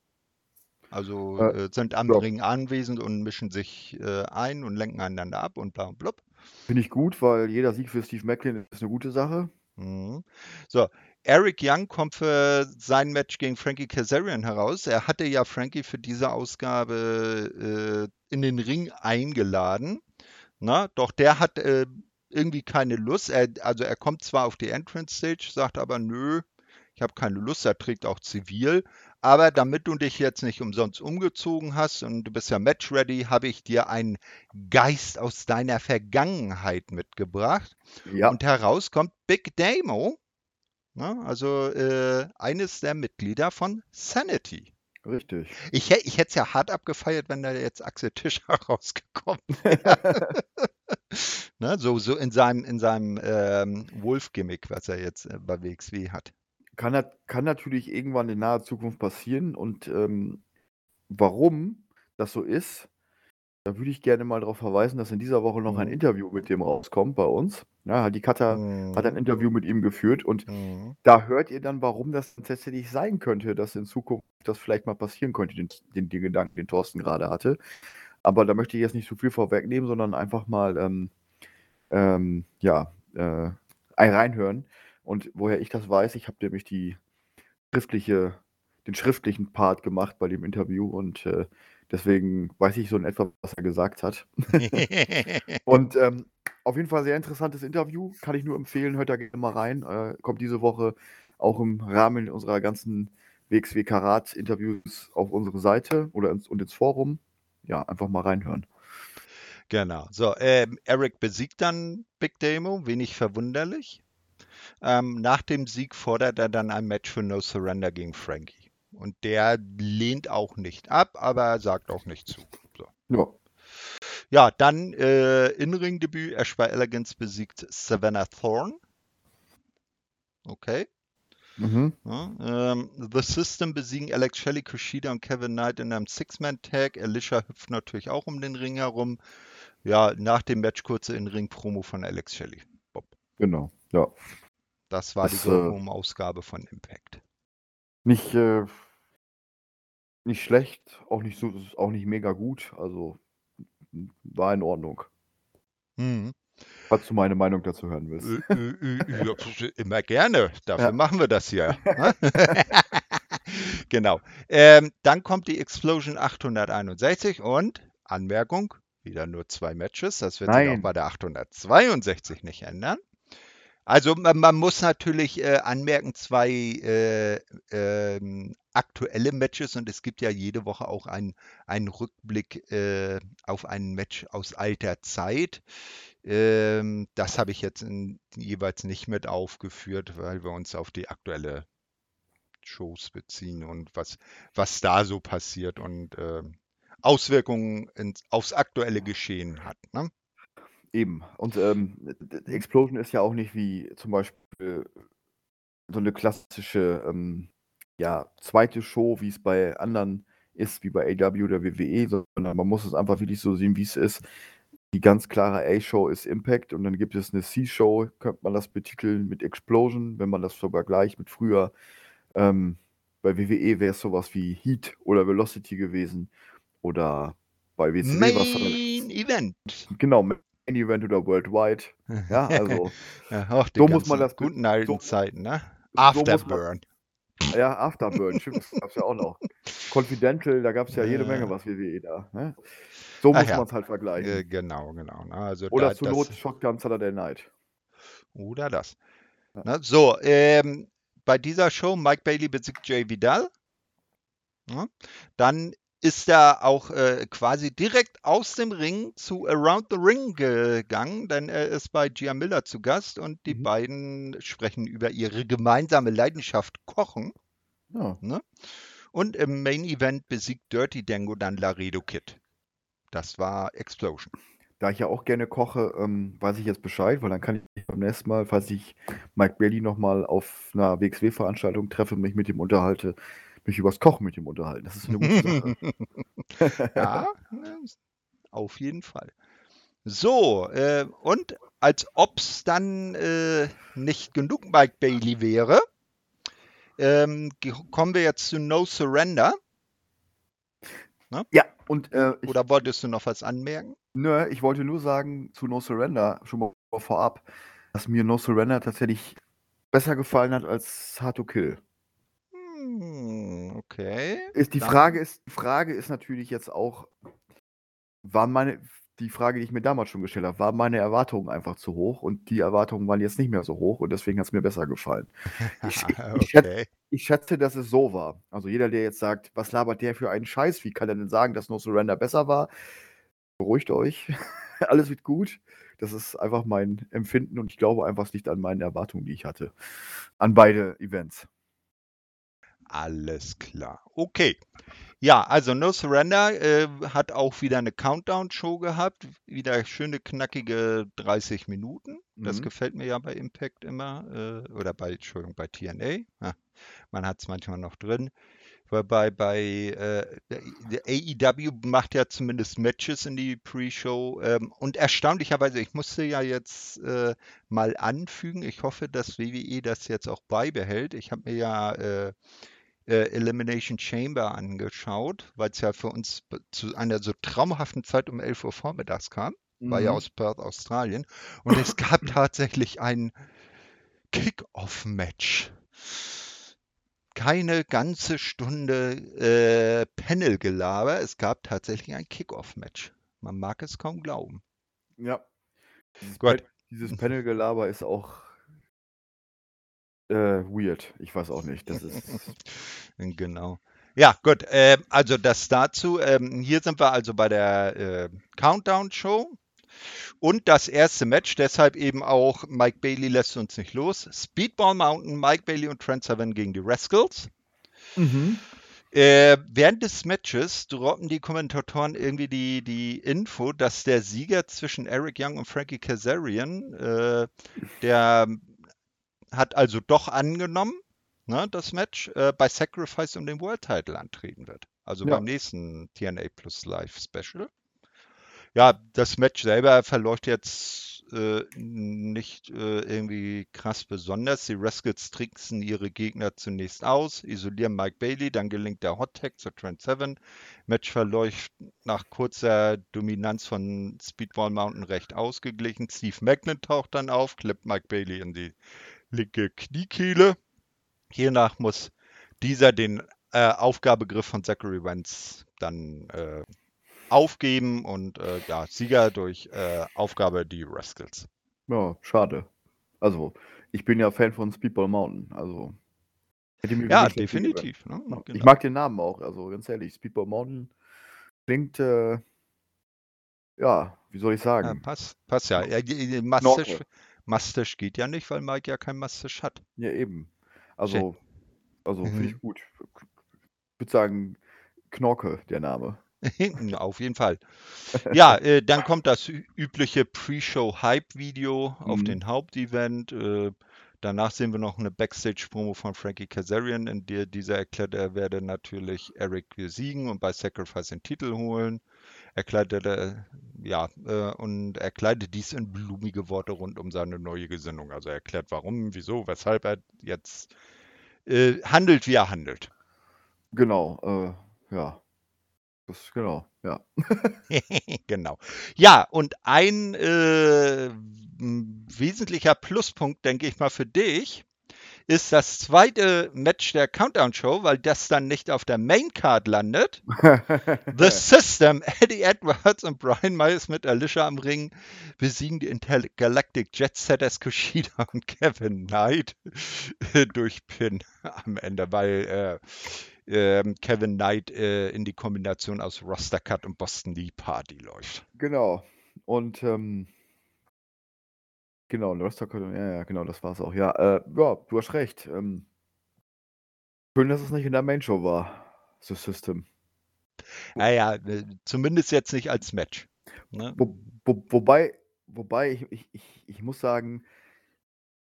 Also äh, sind am ja. Ring anwesend und mischen sich äh, ein und lenken einander ab und bla und blub. Finde ich gut, weil jeder Sieg für Steve Macklin ist eine gute Sache. Mhm. So, Eric Young kommt für sein Match gegen Frankie Kazarian heraus. Er hatte ja Frankie für diese Ausgabe äh, in den Ring eingeladen. Na, doch der hat äh, irgendwie keine Lust. Er, also er kommt zwar auf die Entrance Stage, sagt aber nö, ich habe keine Lust. Er trägt auch zivil. Aber damit du dich jetzt nicht umsonst umgezogen hast und du bist ja match ready, habe ich dir einen Geist aus deiner Vergangenheit mitgebracht. Ja. Und heraus kommt Big Damo, ne? also äh, eines der Mitglieder von Sanity. Richtig. Ich, ich hätte es ja hart abgefeiert, wenn da jetzt Axel Tischer rausgekommen wäre. ne? so, so in seinem, in seinem ähm, Wolf-Gimmick, was er jetzt äh, bei WXW hat. Kann, kann natürlich irgendwann in naher Zukunft passieren. Und ähm, warum das so ist, da würde ich gerne mal darauf verweisen, dass in dieser Woche noch ein Mhm. Interview mit dem rauskommt bei uns. Ja, die Cutter hat ein Mhm. Interview mit ihm geführt und Mhm. da hört ihr dann, warum das tatsächlich sein könnte, dass in Zukunft das vielleicht mal passieren könnte, den, den, den Gedanken, den Thorsten gerade hatte. Aber da möchte ich jetzt nicht zu viel vorwegnehmen, sondern einfach mal ähm, ähm, ja, äh, ein reinhören. Und woher ich das weiß, ich habe nämlich die schriftliche, den schriftlichen Part gemacht bei dem Interview und äh, deswegen weiß ich so in etwa, was er gesagt hat. Und ähm, auf jeden Fall sehr interessantes Interview, kann ich nur empfehlen, hört da gerne mal rein. Äh, kommt diese Woche auch im Rahmen unserer ganzen WXW Karat Interviews auf unsere Seite oder ins, und ins Forum. Ja, einfach mal reinhören. Genau. So, ähm, Eric besiegt dann Big Damo, wenig verwunderlich. Ähm, nach dem Sieg fordert er dann ein Match für No Surrender gegen Frankie. Und der lehnt auch nicht ab, aber sagt auch nicht zu. So. Ja, Ja, dann äh, In-Ring-Debüt. Ash by Elegance besiegt Savannah Thorne. Okay. mhm. Ja, ähm, The System besiegen Alex Shelley, Kushida und Kevin Knight in einem Six-Man-Tag. Alicia hüpft natürlich auch um den Ring herum. Ja, nach dem Match kurze In-Ring-Promo von Alex Shelley. Bob. genau. Ja. Das war Das, die äh, Go-Home-Ausgabe von Impact. Nicht, äh, nicht schlecht, auch nicht so, auch nicht mega gut. Also war in Ordnung. Mhm. Falls du meine Meinung dazu hören willst. Ja, immer gerne. Dafür Ja. machen wir das hier. ne? genau. Ähm, dann kommt die Explosion 861 und Anmerkung, wieder nur zwei Matches. Das wird sich auch Nein. bei der 862 nicht ändern. Also man, man muss natürlich äh, anmerken, zwei äh, ähm, aktuelle Matches und es gibt ja jede Woche auch einen, einen Rückblick äh, auf ein Match aus alter Zeit. Ähm, das habe ich jetzt in, jeweils nicht mit aufgeführt, weil wir uns auf die aktuelle Shows beziehen und was, was da so passiert und ähm, Auswirkungen ins, aufs aktuelle Geschehen hat. Ne? Eben. Und ähm, Explosion ist ja auch nicht wie zum Beispiel so eine klassische ähm, ja, zweite Show, wie es bei anderen ist, wie bei AW oder WWE, sondern man muss es einfach wirklich so sehen, wie es ist. Die ganz klare A-Show ist Impact und dann gibt es eine C-Show, könnte man das betiteln mit Explosion, wenn man das so vergleicht mit früher. Ähm, bei WWE wäre es sowas wie Heat oder Velocity gewesen oder bei WCW was Main Event. genau, Main Event oder Worldwide. Ja, also Ja, die so muss man das guten alten so- Zeiten, ne? so Afterburn. Ja, Afterburn, stimmt, das gab es ja auch noch. Confidential, da gab es ja jede Ja. Menge was WWE da. Ne? So Ach muss ja. man es halt vergleichen. Äh, genau, genau. ne? Also oder da, zur Not Shotgun Saturday Night. Oder das. Ja. Ne? So, ähm, bei dieser Show Mike Bailey besiegt Jay Vidal. Ne? Dann ist er auch äh, quasi direkt aus dem Ring zu Around the Ring gegangen, denn er ist bei Gia Miller zu Gast und die Mhm. beiden sprechen über ihre gemeinsame Leidenschaft Kochen. Ja. Und im Main Event besiegt Dirty Dango dann Laredo Kid. Das war Explosion. Da ich ja auch gerne koche, ähm, weiß ich jetzt Bescheid, weil dann kann ich beim nächsten Mal, falls ich Mike Bailey nochmal auf einer WXW-Veranstaltung treffe, mich mit ihm unterhalte, mich übers Kochen mit ihm unterhalten. Das ist eine gute Sache. ja, auf jeden Fall. So, äh, und als ob es dann äh, nicht genug Mike Bailey wäre, ähm, kommen wir jetzt zu No Surrender. Ne? Ja, und äh, ich, Oder wolltest du noch was anmerken? nö, ich wollte nur sagen zu No Surrender, schon mal vorab, dass mir No Surrender tatsächlich besser gefallen hat als Hard to Kill. Hm, okay. Ist die Dann- Frage ist, die Frage ist natürlich jetzt auch, war meine, die Frage, die ich mir damals schon gestellt habe, waren meine Erwartungen einfach zu hoch und die Erwartungen waren jetzt nicht mehr so hoch und deswegen hat es mir besser gefallen. Ich, ich, ich, schätze, okay. ich schätze, dass es so war. Also jeder, der jetzt sagt, was labert der für einen Scheiß, wie kann er denn sagen, dass No Surrender besser war? Beruhigt euch, alles wird gut. Das ist einfach mein Empfinden und ich glaube einfach, es liegt an meinen Erwartungen, die ich hatte. An beide Events. Alles klar. Okay. Ja, also No Surrender äh, hat auch wieder eine Countdown-Show gehabt. Wieder schöne, knackige 30 Minuten. Das Mhm. gefällt mir ja bei Impact immer. Äh, oder bei, Entschuldigung, bei TNA. Ja, man hat es manchmal noch drin. Wobei bei äh, AEW macht ja zumindest Matches in die Pre-Show. Ähm, und erstaunlicherweise, ich musste ja jetzt äh, mal anfügen, ich hoffe, dass WWE das jetzt auch beibehält. Ich habe mir ja äh, Elimination Chamber angeschaut, weil es ja für uns zu einer so traumhaften Zeit um 11 Uhr vormittags kam. War ja Mhm. aus Perth, Australien. Und es gab tatsächlich ein Kick-Off-Match. Keine ganze Stunde äh, Panel-Gelaber. Es gab tatsächlich ein Kick-Off-Match. Man mag es kaum glauben. Ja. Dieses, Gut. Pa- dieses Panel-Gelaber ist auch äh, weird. Ich weiß auch nicht. Das ist. Genau. Ja, gut. Äh, also das dazu. Ähm, hier sind wir also bei der äh, Countdown-Show. Und das erste Match, deshalb eben auch Mike Bailey lässt uns nicht los. Speedball Mountain, Mike Bailey und Trent Seven gegen die Rascals. mhm. Äh, während des Matches droppen die Kommentatoren irgendwie die, die Info, dass der Sieger zwischen Eric Young und Frankie Kazarian, äh, der hat also doch angenommen, ne, das Match, äh, bei Sacrifice um den World Title antreten wird. Also Ja. beim nächsten TNA Plus Live Special. Ja, das Match selber verläuft jetzt äh, nicht äh, irgendwie krass besonders. Die Rascals tricksen ihre Gegner zunächst aus, isolieren Mike Bailey, dann gelingt der Hot Tag zur Trent Seven. Match verläuft nach kurzer Dominanz von Speedball Mountain recht ausgeglichen. Steve Magnet taucht dann auf, klippt Mike Bailey in die linke Kniekehle. Hiernach muss dieser den äh, Aufgabegriff von Zachary Wentz dann äh, aufgeben und äh, ja, Sieger durch äh, Aufgabe die Rascals. Ja, schade. Also, ich bin ja Fan von Speedball Mountain. Also, hätte mir Ja, definitiv. Ne? Ja, Ich Genau. mag den Namen auch, also ganz ehrlich. Speedball Mountain klingt, äh, ja, wie soll ich Ja, sagen? passt, passt ja. ja Knorke. Mustache, Mustache geht ja nicht, weil Mike ja kein Mustache hat. Ja, eben. Also, also finde Mhm. ich gut. Ich würde sagen, Knorke, der Name. Auf jeden Fall. Ja, äh, dann kommt das übliche Pre-Show-Hype-Video auf Mhm. den Hauptevent. Äh, danach sehen wir noch eine Backstage-Promo von Frankie Kazarian, in der dieser erklärt, er werde natürlich Eric besiegen und bei Sacrifice den Titel holen. Er, ja, äh, und erkleidet dies in blumige Worte rund um seine neue Gesinnung. Also er erklärt, warum, wieso, weshalb er jetzt äh, handelt, wie er handelt. Genau, äh, ja. Das, genau, ja. Genau. Ja, und ein äh, wesentlicher Pluspunkt, denke ich mal, für dich ist das zweite Match der Countdown-Show, weil das dann nicht auf der Main-Card landet. The System, Eddie Edwards und Brian Myers mit Alicia am Ring besiegen die Intergalactic Jet Setters Kushida und Kevin Knight durch Pin am Ende, weil äh, ähm, Kevin Knight äh, in die Kombination aus Roster Cut und Boston Lee Party läuft. Genau. Und ähm, genau, Code, ja, ja, genau, das war's auch. Ja, äh, ja, du hast recht. Ähm, schön, dass es nicht in der Main Show war. The System. Naja, äh, zumindest jetzt nicht als Match. Ne? Wo, wo, wobei, wobei ich, ich, ich, ich muss sagen,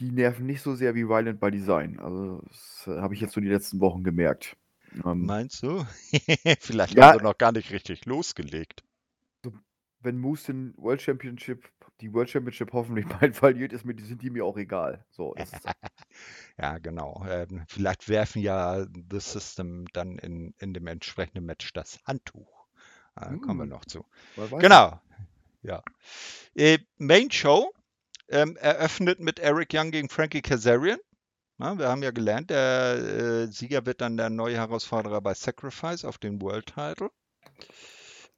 die nerven nicht so sehr wie Violent by Design. Also, das äh, habe ich jetzt so die letzten Wochen gemerkt. Ähm, Meinst du? Vielleicht Ja. haben sie noch gar nicht richtig losgelegt. Wenn Moose den World Championship, die World Championship hoffentlich bald verliert, ist mir, die- sind die mir auch egal. So, Ja, genau. Ähm, vielleicht werfen ja The System dann in, in dem entsprechenden Match das Handtuch. Da kommen wir Hm, noch zu. Genau, ja. Äh, Main Show ähm, eröffnet mit Eric Young gegen Frankie Kazarian. Na, wir haben ja gelernt, der äh, Sieger wird dann der neue Herausforderer bei Sacrifice auf den World Title.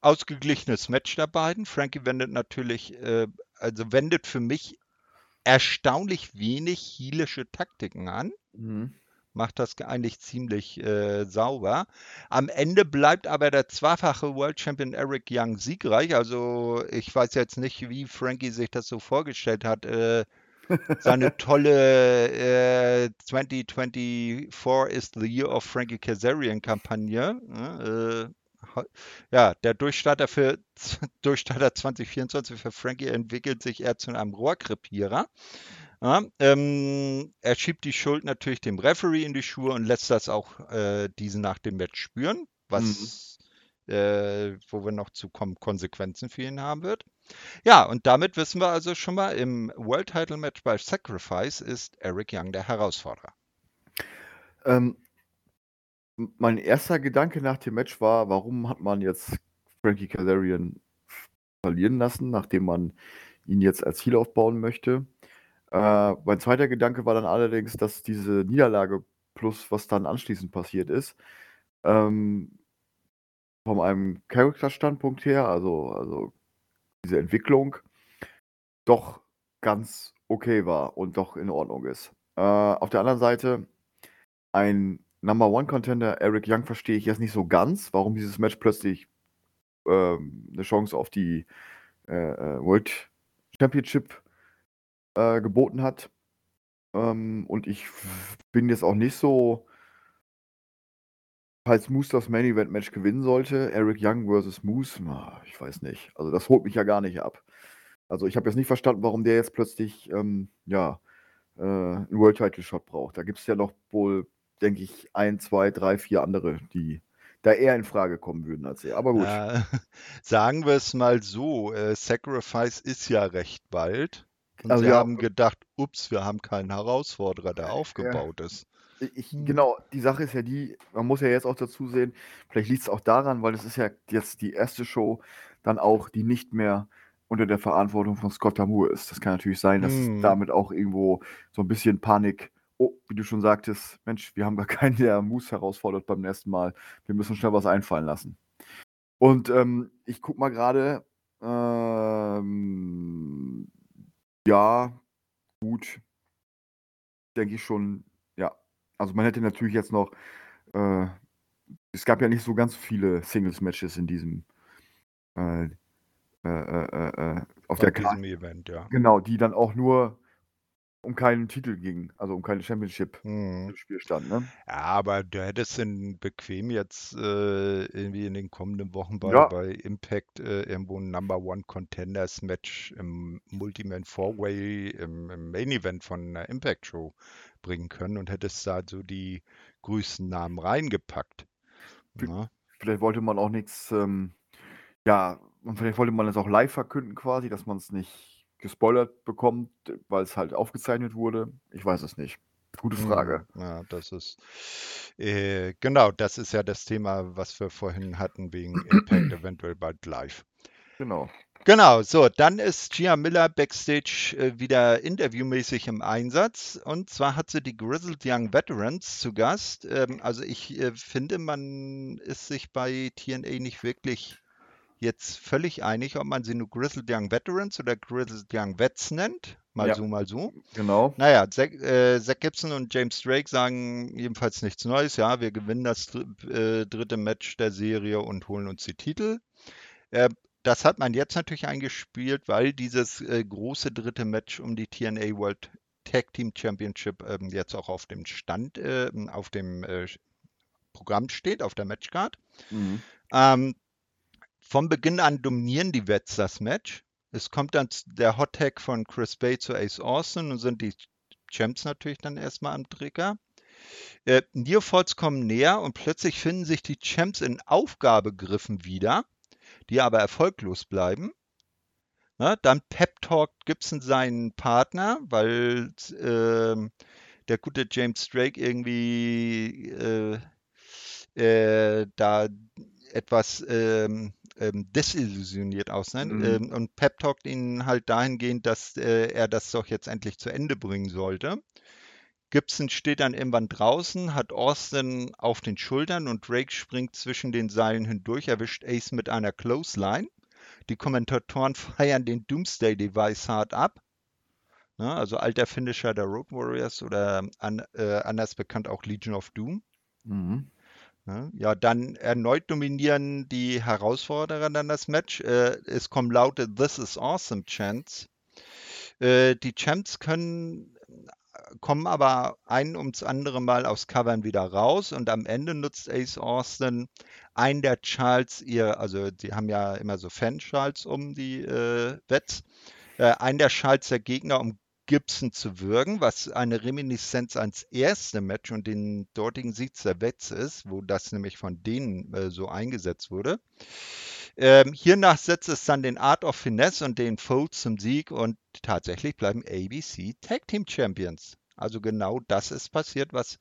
Ausgeglichenes Match der beiden. Frankie wendet natürlich, äh, also wendet für mich erstaunlich wenig heelische Taktiken an. Mhm. Macht das eigentlich ziemlich äh, sauber. Am Ende bleibt aber der zweifache World Champion Eric Young siegreich. Also ich weiß jetzt nicht, wie Frankie sich das so vorgestellt hat. Äh, seine tolle äh, 2024 is the Year of Frankie Kazarian Kampagne. ne, Äh, ja, der Durchstarter für Durchstarter 2024 für Frankie entwickelt sich eher zu einem Rohrkrepierer. Ja, ähm, er schiebt die Schuld natürlich dem Referee in die Schuhe und lässt das auch äh, diesen nach dem Match spüren, Mhm. was, äh, wo wir noch zu kommen, Konsequenzen für ihn haben wird. Ja, und damit wissen wir also schon mal, im World Title Match bei Sacrifice ist Eric Young der Herausforderer. Ähm, mein erster Gedanke nach dem Match war, warum hat man jetzt Frankie Kazarian verlieren lassen, nachdem man ihn jetzt als Heel aufbauen möchte. Äh, mein zweiter Gedanke war dann allerdings, dass diese Niederlage plus was dann anschließend passiert ist, ähm, von einem Charakterstandpunkt her, also, also diese Entwicklung, doch ganz okay war und doch in Ordnung ist. Äh, auf der anderen Seite, ein Number One Contender, Eric Young, verstehe ich jetzt nicht so ganz, warum dieses Match plötzlich ähm, eine Chance auf die äh, äh, World Championship äh, geboten hat. Ähm, und ich bin jetzt auch nicht so, falls Moose das Main Event Match gewinnen sollte, Eric Young versus Moose, ich weiß nicht. Also das holt mich ja gar nicht ab. Also ich habe jetzt nicht verstanden, warum der jetzt plötzlich ähm, ja, äh, einen World Title Shot braucht. Da gibt es ja noch wohl, denke ich, ein, zwei, drei, vier andere, die da eher in Frage kommen würden als er. Aber gut. Äh, sagen wir es mal so, äh, Sacrifice ist ja recht bald. Und Also sie ja, haben gedacht, ups, wir haben keinen Herausforderer, der ja, aufgebaut ist. Ich, Hm. genau, die Sache ist ja die, man muss ja jetzt auch dazu sehen, vielleicht liegt es auch daran, weil es ist ja jetzt die erste Show dann auch, die nicht mehr unter der Verantwortung von Scott Moore ist. Das kann natürlich sein, dass Hm. damit auch irgendwo so ein bisschen Panik, oh, wie du schon sagtest, Mensch, wir haben gar keinen, der Moose herausfordert beim nächsten Mal. Wir müssen schnell was einfallen lassen. Und ähm, ich guck mal gerade, ähm, ja, gut, denke ich schon, ja. Also man hätte natürlich jetzt noch, äh, es gab ja nicht so ganz viele Singles-Matches in diesem, äh, äh, äh, äh, auf Bei der Karte. Event, ja. Genau, die dann auch nur um keinen Titel gingen, also um keine Championship Hm. im Spiel stand, ne? Ja, aber du hättest ihn bequem jetzt äh, irgendwie in den kommenden Wochen bei, Ja, bei Impact äh, irgendwo ein Number One Contenders Match im Multiman Four-Way im, im Main Event von einer Impact Show bringen können und hättest da so die größten Namen reingepackt. v- Ne? vielleicht wollte man auch nichts, ähm, ja, und vielleicht wollte man es auch live verkünden quasi, dass man es nicht gespoilert bekommt, weil es halt aufgezeichnet wurde. Ich weiß es nicht. Gute Frage. Hm, ja, das ist äh, genau, das ist ja das Thema, was wir vorhin hatten wegen Impact eventuell bald live. Genau. Genau, so, dann ist Gia Miller backstage äh, wieder interviewmäßig im Einsatz. Und zwar hat sie die Grizzled Young Veterans zu Gast. Ähm, also ich äh, finde, man ist sich bei TNA nicht wirklich jetzt völlig einig, ob man sie nur Grizzled Young Veterans oder Grizzled Young Vets nennt. Mal Ja, so, mal so. genau. Naja, Zack, äh, Zack Gibson und James Drake sagen jedenfalls nichts Neues. Ja, wir gewinnen das dr äh, dritte Match der Serie und holen uns die Titel. Äh, das hat man jetzt natürlich eingespielt, weil dieses äh, große dritte Match um die TNA World Tag Team Championship ähm, jetzt auch auf dem Stand, äh, auf dem äh, Programm steht, auf der Matchcard. Mhm. Ähm, von Beginn an dominieren die Vets das Match. Es kommt dann der Hot Tag von Chris Bay zu Ace Austin und sind die Champs natürlich dann erstmal am Trigger. Äh, Nearfalls kommen näher und plötzlich finden sich die Champs in Aufgabegriffen wieder, die aber erfolglos bleiben. Ne? Dann Pep talkt Gibson seinen Partner, weil ähm, der gute James Drake irgendwie äh, äh, da etwas ähm, ähm, desillusioniert aussehen Mhm. ähm, und Pep talkt ihn halt dahingehend, dass äh, er das doch jetzt endlich zu Ende bringen sollte. Gibson steht dann irgendwann draußen, hat Austin auf den Schultern und Drake springt zwischen den Seilen hindurch, erwischt Ace mit einer Clothesline. Die Kommentatoren feiern den Doomsday Device hart ab. Ne, also alter Finisher der Road Warriors oder an, äh, anders bekannt auch Legion of Doom. Mhm. Ne? Ja, dann erneut dominieren die Herausforderer dann das Match. Äh, es kommen laute This is awesome Chants. Äh, die Champs können kommen aber ein ums andere Mal aus Covern wieder raus und am Ende nutzt Ace Austin einen der Charles ihr, also die haben ja immer so Fan-Charles um die äh, Wets, äh, einen der Charles der Gegner, um Gibson zu würgen, was eine Reminiszenz ans erste Match und den dortigen Sieg der Wets ist, wo das nämlich von denen äh, so eingesetzt wurde. Ähm, hiernach setzt es dann den Art of Finesse und den Fold zum Sieg und tatsächlich bleiben ABC Tag Team Champions. Also genau das ist passiert, was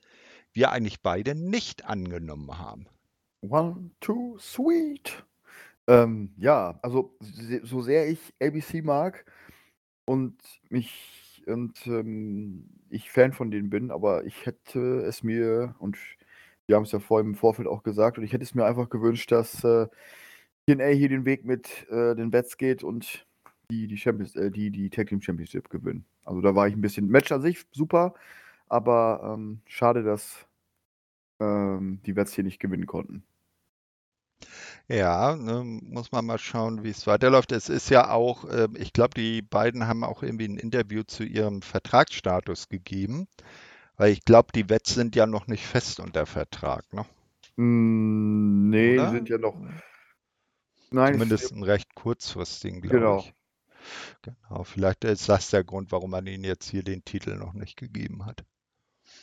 wir eigentlich beide nicht angenommen haben. One, two, sweet. Ähm, ja, also so sehr ich ABC mag und mich und ähm, ich Fan von denen bin, aber ich hätte es mir, und wir haben es ja vorhin im Vorfeld auch gesagt, und ich hätte es mir einfach gewünscht, dass äh, TNA hier den Weg mit äh, den Bets geht und die die Champions, äh, die die Tag Team Championship gewinnen. Also da war ich ein bisschen Match an sich super, aber ähm, schade, dass ähm, die Bets hier nicht gewinnen konnten. Ja, ne, muss man mal schauen, wie es weiterläuft. Es ist ja auch, äh, ich glaube, die beiden haben auch irgendwie ein Interview zu ihrem Vertragsstatus gegeben, weil ich glaube, die Wets sind ja noch nicht fest unter Vertrag, ne? Mm, nee, die Oder? sind ja noch. Nein, Zumindest einen recht kurzfristigen, glaube Genau. ich. Genau, vielleicht ist das der Grund, warum man ihnen jetzt hier den Titel noch nicht gegeben hat.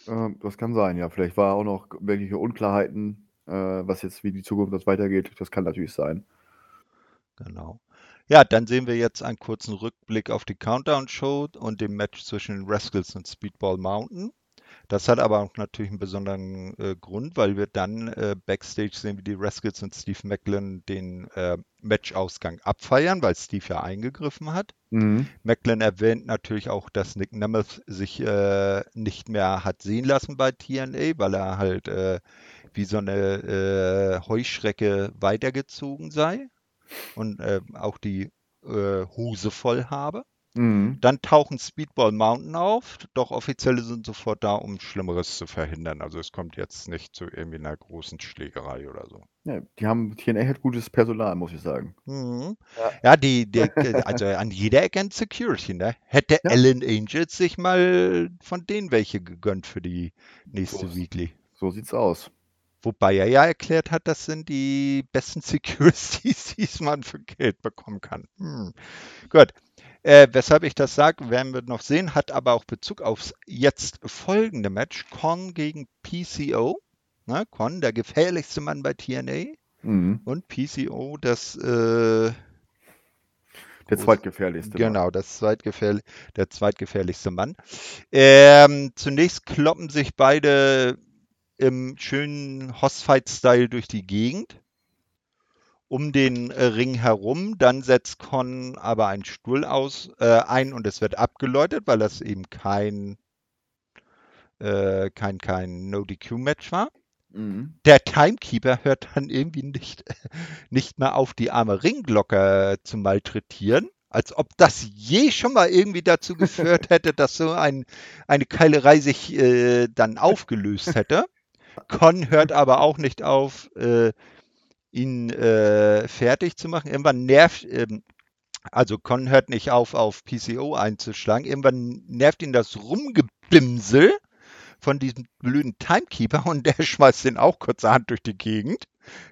ähm, das kann sein, ja. Vielleicht war auch noch wirkliche Unklarheiten, äh, was jetzt, wie die Zukunft das weitergeht. Das kann natürlich sein. Genau. Ja, dann sehen wir jetzt einen kurzen Rückblick auf die Countdown-Show und dem Match zwischen den Rascals und Speedball Mountain. Das hat aber auch natürlich einen besonderen äh, Grund, weil wir dann äh, backstage sehen, wie die Rascals und Steve Macklin den äh, Matchausgang abfeiern, weil Steve ja eingegriffen hat. Mhm. Macklin erwähnt natürlich auch, dass Nick Nemeth sich äh, nicht mehr hat sehen lassen bei TNA, weil er halt äh, wie so eine äh, Heuschrecke weitergezogen sei und äh, auch die äh, Hose voll habe. Mhm. Dann tauchen Speedball Mountain auf, doch Offizielle sind sofort da, um Schlimmeres zu verhindern. Also es kommt jetzt nicht zu irgendwie einer großen Schlägerei oder so. Ja, die haben, TNA hat gutes Personal, muss ich sagen. Mhm. Ja. Ja, die, die, also an jeder Ecke ein Security, ne? Hätte Ja. Allen Angels sich mal von denen welche gegönnt für die nächste So Weekly. So sieht's aus. Wobei er ja erklärt hat, das sind die besten Securities, die man für Geld bekommen kann. Hm. Gut. Äh, weshalb ich das sage, werden wir noch sehen, hat aber auch Bezug aufs jetzt folgende Match. Con gegen PCO. Ne, Con, der gefährlichste Mann bei TNA. Mhm. Und PCO, das äh, Der zweitgefährlichste. Mann. Genau, das zweitgefährl der zweitgefährlichste Mann. Ähm, zunächst kloppen sich beide im schönen Hossfight-Style durch die Gegend um den äh, Ring herum. Dann setzt Con aber einen Stuhl aus, äh, ein und es wird abgeläutet, weil das eben kein, äh, kein, kein No-DQ-Match war. Mhm. Der Timekeeper hört dann irgendwie nicht, nicht mehr auf, die arme Ringglocke zu malträtieren. Als ob das je schon mal irgendwie dazu geführt hätte, dass so ein, eine Keilerei sich äh, dann aufgelöst hätte. Con hört aber auch nicht auf, äh, ihn äh, fertig zu machen. Irgendwann nervt, ähm, also Con hört nicht auf, auf PCO einzuschlagen. Irgendwann nervt ihn das Rumgebimsel von diesem blöden Timekeeper und der schmeißt den auch kurzerhand durch die Gegend.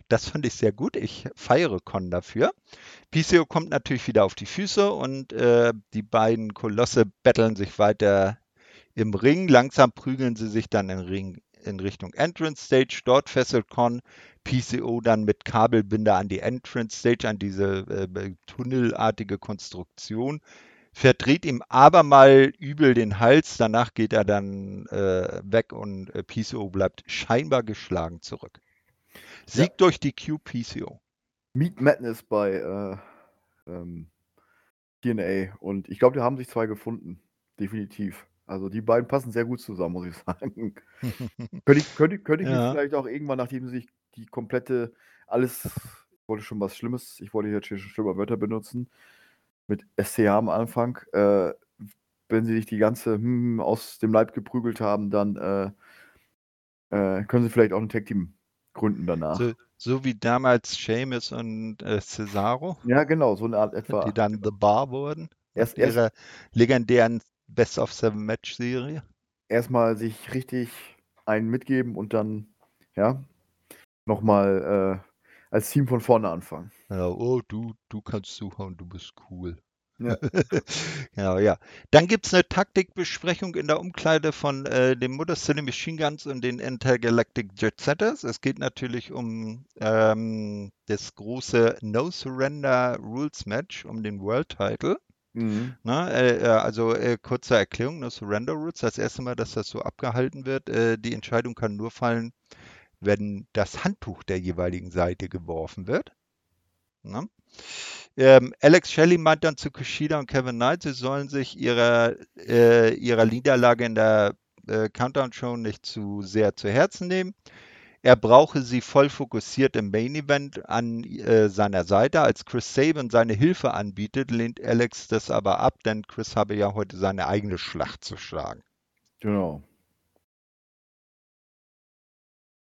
Das fand ich sehr gut. Ich feiere Con dafür. PCO kommt natürlich wieder auf die Füße und äh, die beiden Kolosse betteln sich weiter im Ring. Langsam prügeln sie sich dann in, Ring, in Richtung Entrance Stage. Dort fesselt Con PCO dann mit Kabelbinder an die Entrance Stage, an diese äh, tunnelartige Konstruktion verdreht ihm aber mal übel den Hals. Danach geht er dann äh, weg und äh, PCO bleibt scheinbar geschlagen zurück. Sieg durch die Q PCO. Meat Madness bei äh, ähm, TNA. Und ich glaube, die haben sich zwei gefunden. Definitiv. Also die beiden passen sehr gut zusammen, muss ich sagen. könnte ich, könnte, könnte ich ja. vielleicht auch irgendwann, nachdem sie sich die komplette, alles, ich wollte schon was Schlimmes, ich wollte jetzt schon schlimmer Wörter benutzen, mit SCH am Anfang, äh, wenn sie sich die ganze hm, aus dem Leib geprügelt haben, dann äh, äh, können sie vielleicht auch ein Tag-Team gründen danach. So, so, wie damals Seamus und äh, Cesaro? Ja, genau, so eine Art etwa. Die dann The Bar wurden. Erst, erst ihrer legendären Best of Seven Match Serie. Erstmal sich richtig einen mitgeben und dann, ja, nochmal äh, als Team von vorne anfangen. Ja, oh, du, du kannst zuhauen, du bist cool. Ja. genau, ja. Dann gibt es eine Taktikbesprechung in der Umkleide von äh, den Motor City Machine Guns und den Intergalactic Jet Setters. Es geht natürlich um ähm, das große No Surrender Rules Match um den World Title. Mhm. Na, äh, äh also äh, kurze Erklärung, No Surrender Rules, das erste Mal, dass das so abgehalten wird. Äh, die Entscheidung kann nur fallen, wenn das Handtuch der jeweiligen Seite geworfen wird. Na? Ähm, Alex Shelley meint dann zu Kushida und Kevin Knight, sie sollen sich ihrer, äh, ihrer Niederlage in der äh, Countdown-Show nicht zu sehr zu Herzen nehmen. Er brauche sie voll fokussiert im Main Event an äh, seiner Seite. Als Chris Sabin seine Hilfe anbietet, lehnt Alex das aber ab, denn Chris habe ja heute seine eigene Schlacht zu schlagen. Genau.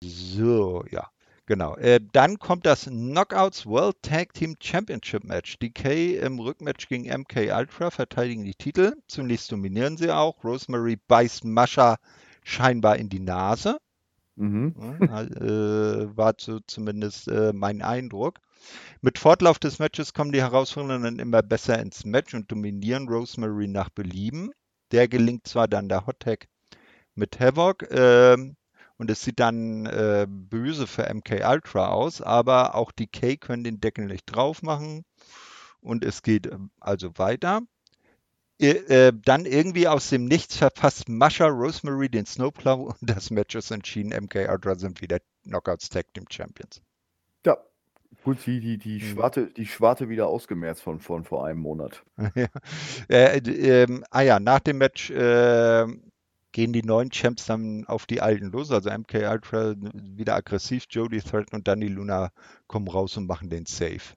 So, ja. Genau. Äh, dann kommt das Knockouts World Tag Team Championship Match. DK im Rückmatch gegen MK Ultra verteidigen die Titel. Zunächst dominieren sie auch. Rosemary beißt Mascha scheinbar in die Nase. Mhm. Ja, äh, war so zumindest äh, mein Eindruck. Mit Fortlauf des Matches kommen die Herausforderungen immer besser ins Match und dominieren Rosemary nach Belieben. Der gelingt zwar dann der Hot Tag mit Havoc, ähm, und es sieht dann äh, böse für MK Ultra aus, aber auch die K können den Deckel nicht drauf machen und es geht äh, also weiter. Äh, dann irgendwie aus dem Nichts verpasst Mascha Rosemary den Snowplow und das Match ist entschieden. MK Ultra sind wieder Knockouts Tag Team Champions. Ja, gut, die, die, die, mhm. Schwarte, die Schwarte wieder ausgemerzt von, von vor einem Monat. ja. Äh, ähm, ah ja, nach dem Match äh, gehen die neuen Champs dann auf die alten los. Also MK Ultra wieder aggressiv, Jody Threat und Danny Luna kommen raus und machen den Safe.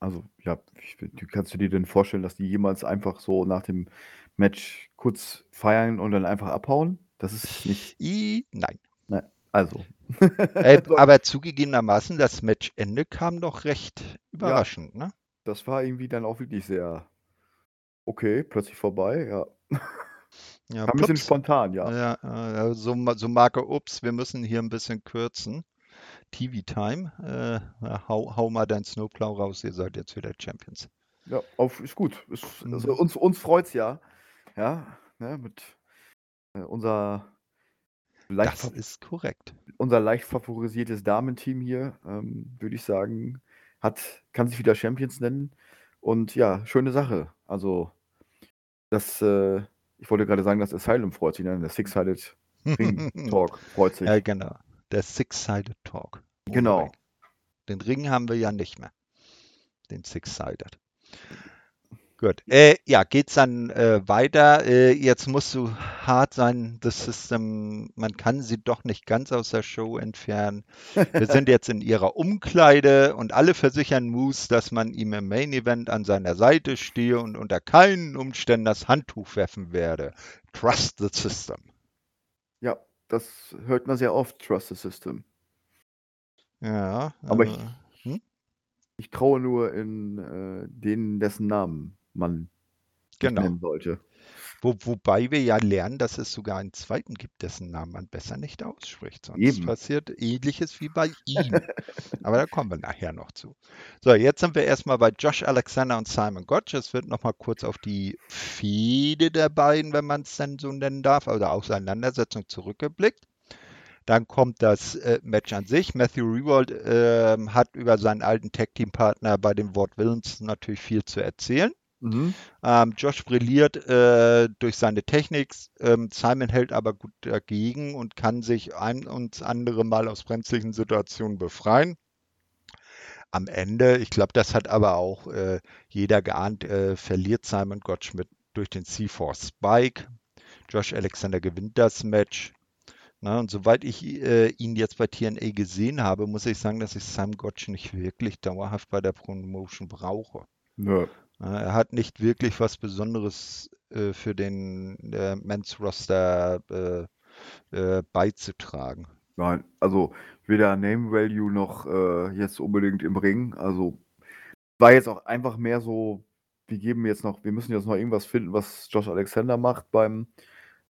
Also, ja, ich, kannst du dir denn vorstellen, dass die jemals einfach so nach dem Match kurz feiern und dann einfach abhauen? Das ist nicht. I, nein. nein. Also. äh, aber zugegebenermaßen, das Matchende kam doch recht überraschend, ja, ne? Das war irgendwie dann auch wirklich sehr okay, plötzlich vorbei, ja. Ja, ein bisschen spontan, ja. Ja, so, so Marke, ups, wir müssen hier ein bisschen kürzen. TV-Time, äh, hau, hau, mal dein Snowplow raus, ihr seid jetzt wieder Champions. Ja, auf, ist gut. Ist, also uns uns freut es ja. Ja, ne, mit äh, unser leicht, das ist korrekt. Unser leicht favorisiertes Damenteam hier, ähm, würde ich sagen, hat, kann sich wieder Champions nennen. Und ja, schöne Sache. Also, das äh, ich wollte gerade sagen, das Asylum freut sich, ne? der Six-Sided Ring Talk freut sich. Ja, genau. Der Six-Sided Talk. Genau. Den Ring haben wir ja nicht mehr. Den Six-Sided. Gut. Äh, ja, geht's dann äh, weiter. Äh, jetzt musst du hart sein, das System, man kann sie doch nicht ganz aus der Show entfernen. Wir sind jetzt in ihrer Umkleide und alle versichern Moose, dass man ihm im Main Event an seiner Seite stehe und unter keinen Umständen das Handtuch werfen werde. Trust the system. Ja, das hört man sehr oft, Trust the System. Ja. Aber ich, äh, hm? ich traue nur in äh, denen, dessen Namen man genau. nennen sollte. Wo, wobei wir ja lernen, dass es sogar einen zweiten gibt, dessen Namen man besser nicht ausspricht. Sonst Eben. passiert ähnliches wie bei ihm. Aber da kommen wir nachher noch zu. So, jetzt sind wir erstmal bei Josh Alexander und Simon Gotch. Es wird nochmal kurz auf die Fehde der beiden, wenn man es denn so nennen darf, oder Auseinandersetzung zurückgeblickt. Dann kommt das äh, Match an sich. Matthew Rewald äh, hat über seinen alten Tag-Team-Partner bei den Ward Villains natürlich viel zu erzählen. Mhm. Ähm, Josh brilliert äh, durch seine Technik. Ähm, Simon hält aber gut dagegen und kann sich ein und andere Mal aus brenzlichen Situationen befreien. am Ende, ich glaube, das hat aber auch äh, jeder geahnt, äh, verliert Simon Gottschmidt durch den C4 Spike. Josh Alexander gewinnt das Match. Na, und soweit ich äh, ihn jetzt bei TNA gesehen habe, muss ich sagen, dass ich Sam Gotch nicht wirklich dauerhaft bei der Promotion brauche. Ja. Na, er hat nicht wirklich was Besonderes äh, für den äh, Men's Roster äh, äh, beizutragen. Nein, also weder Name Value noch äh, jetzt unbedingt im Ring. Also war jetzt auch einfach mehr so, wir geben jetzt noch, wir müssen jetzt noch irgendwas finden, was Josh Alexander macht beim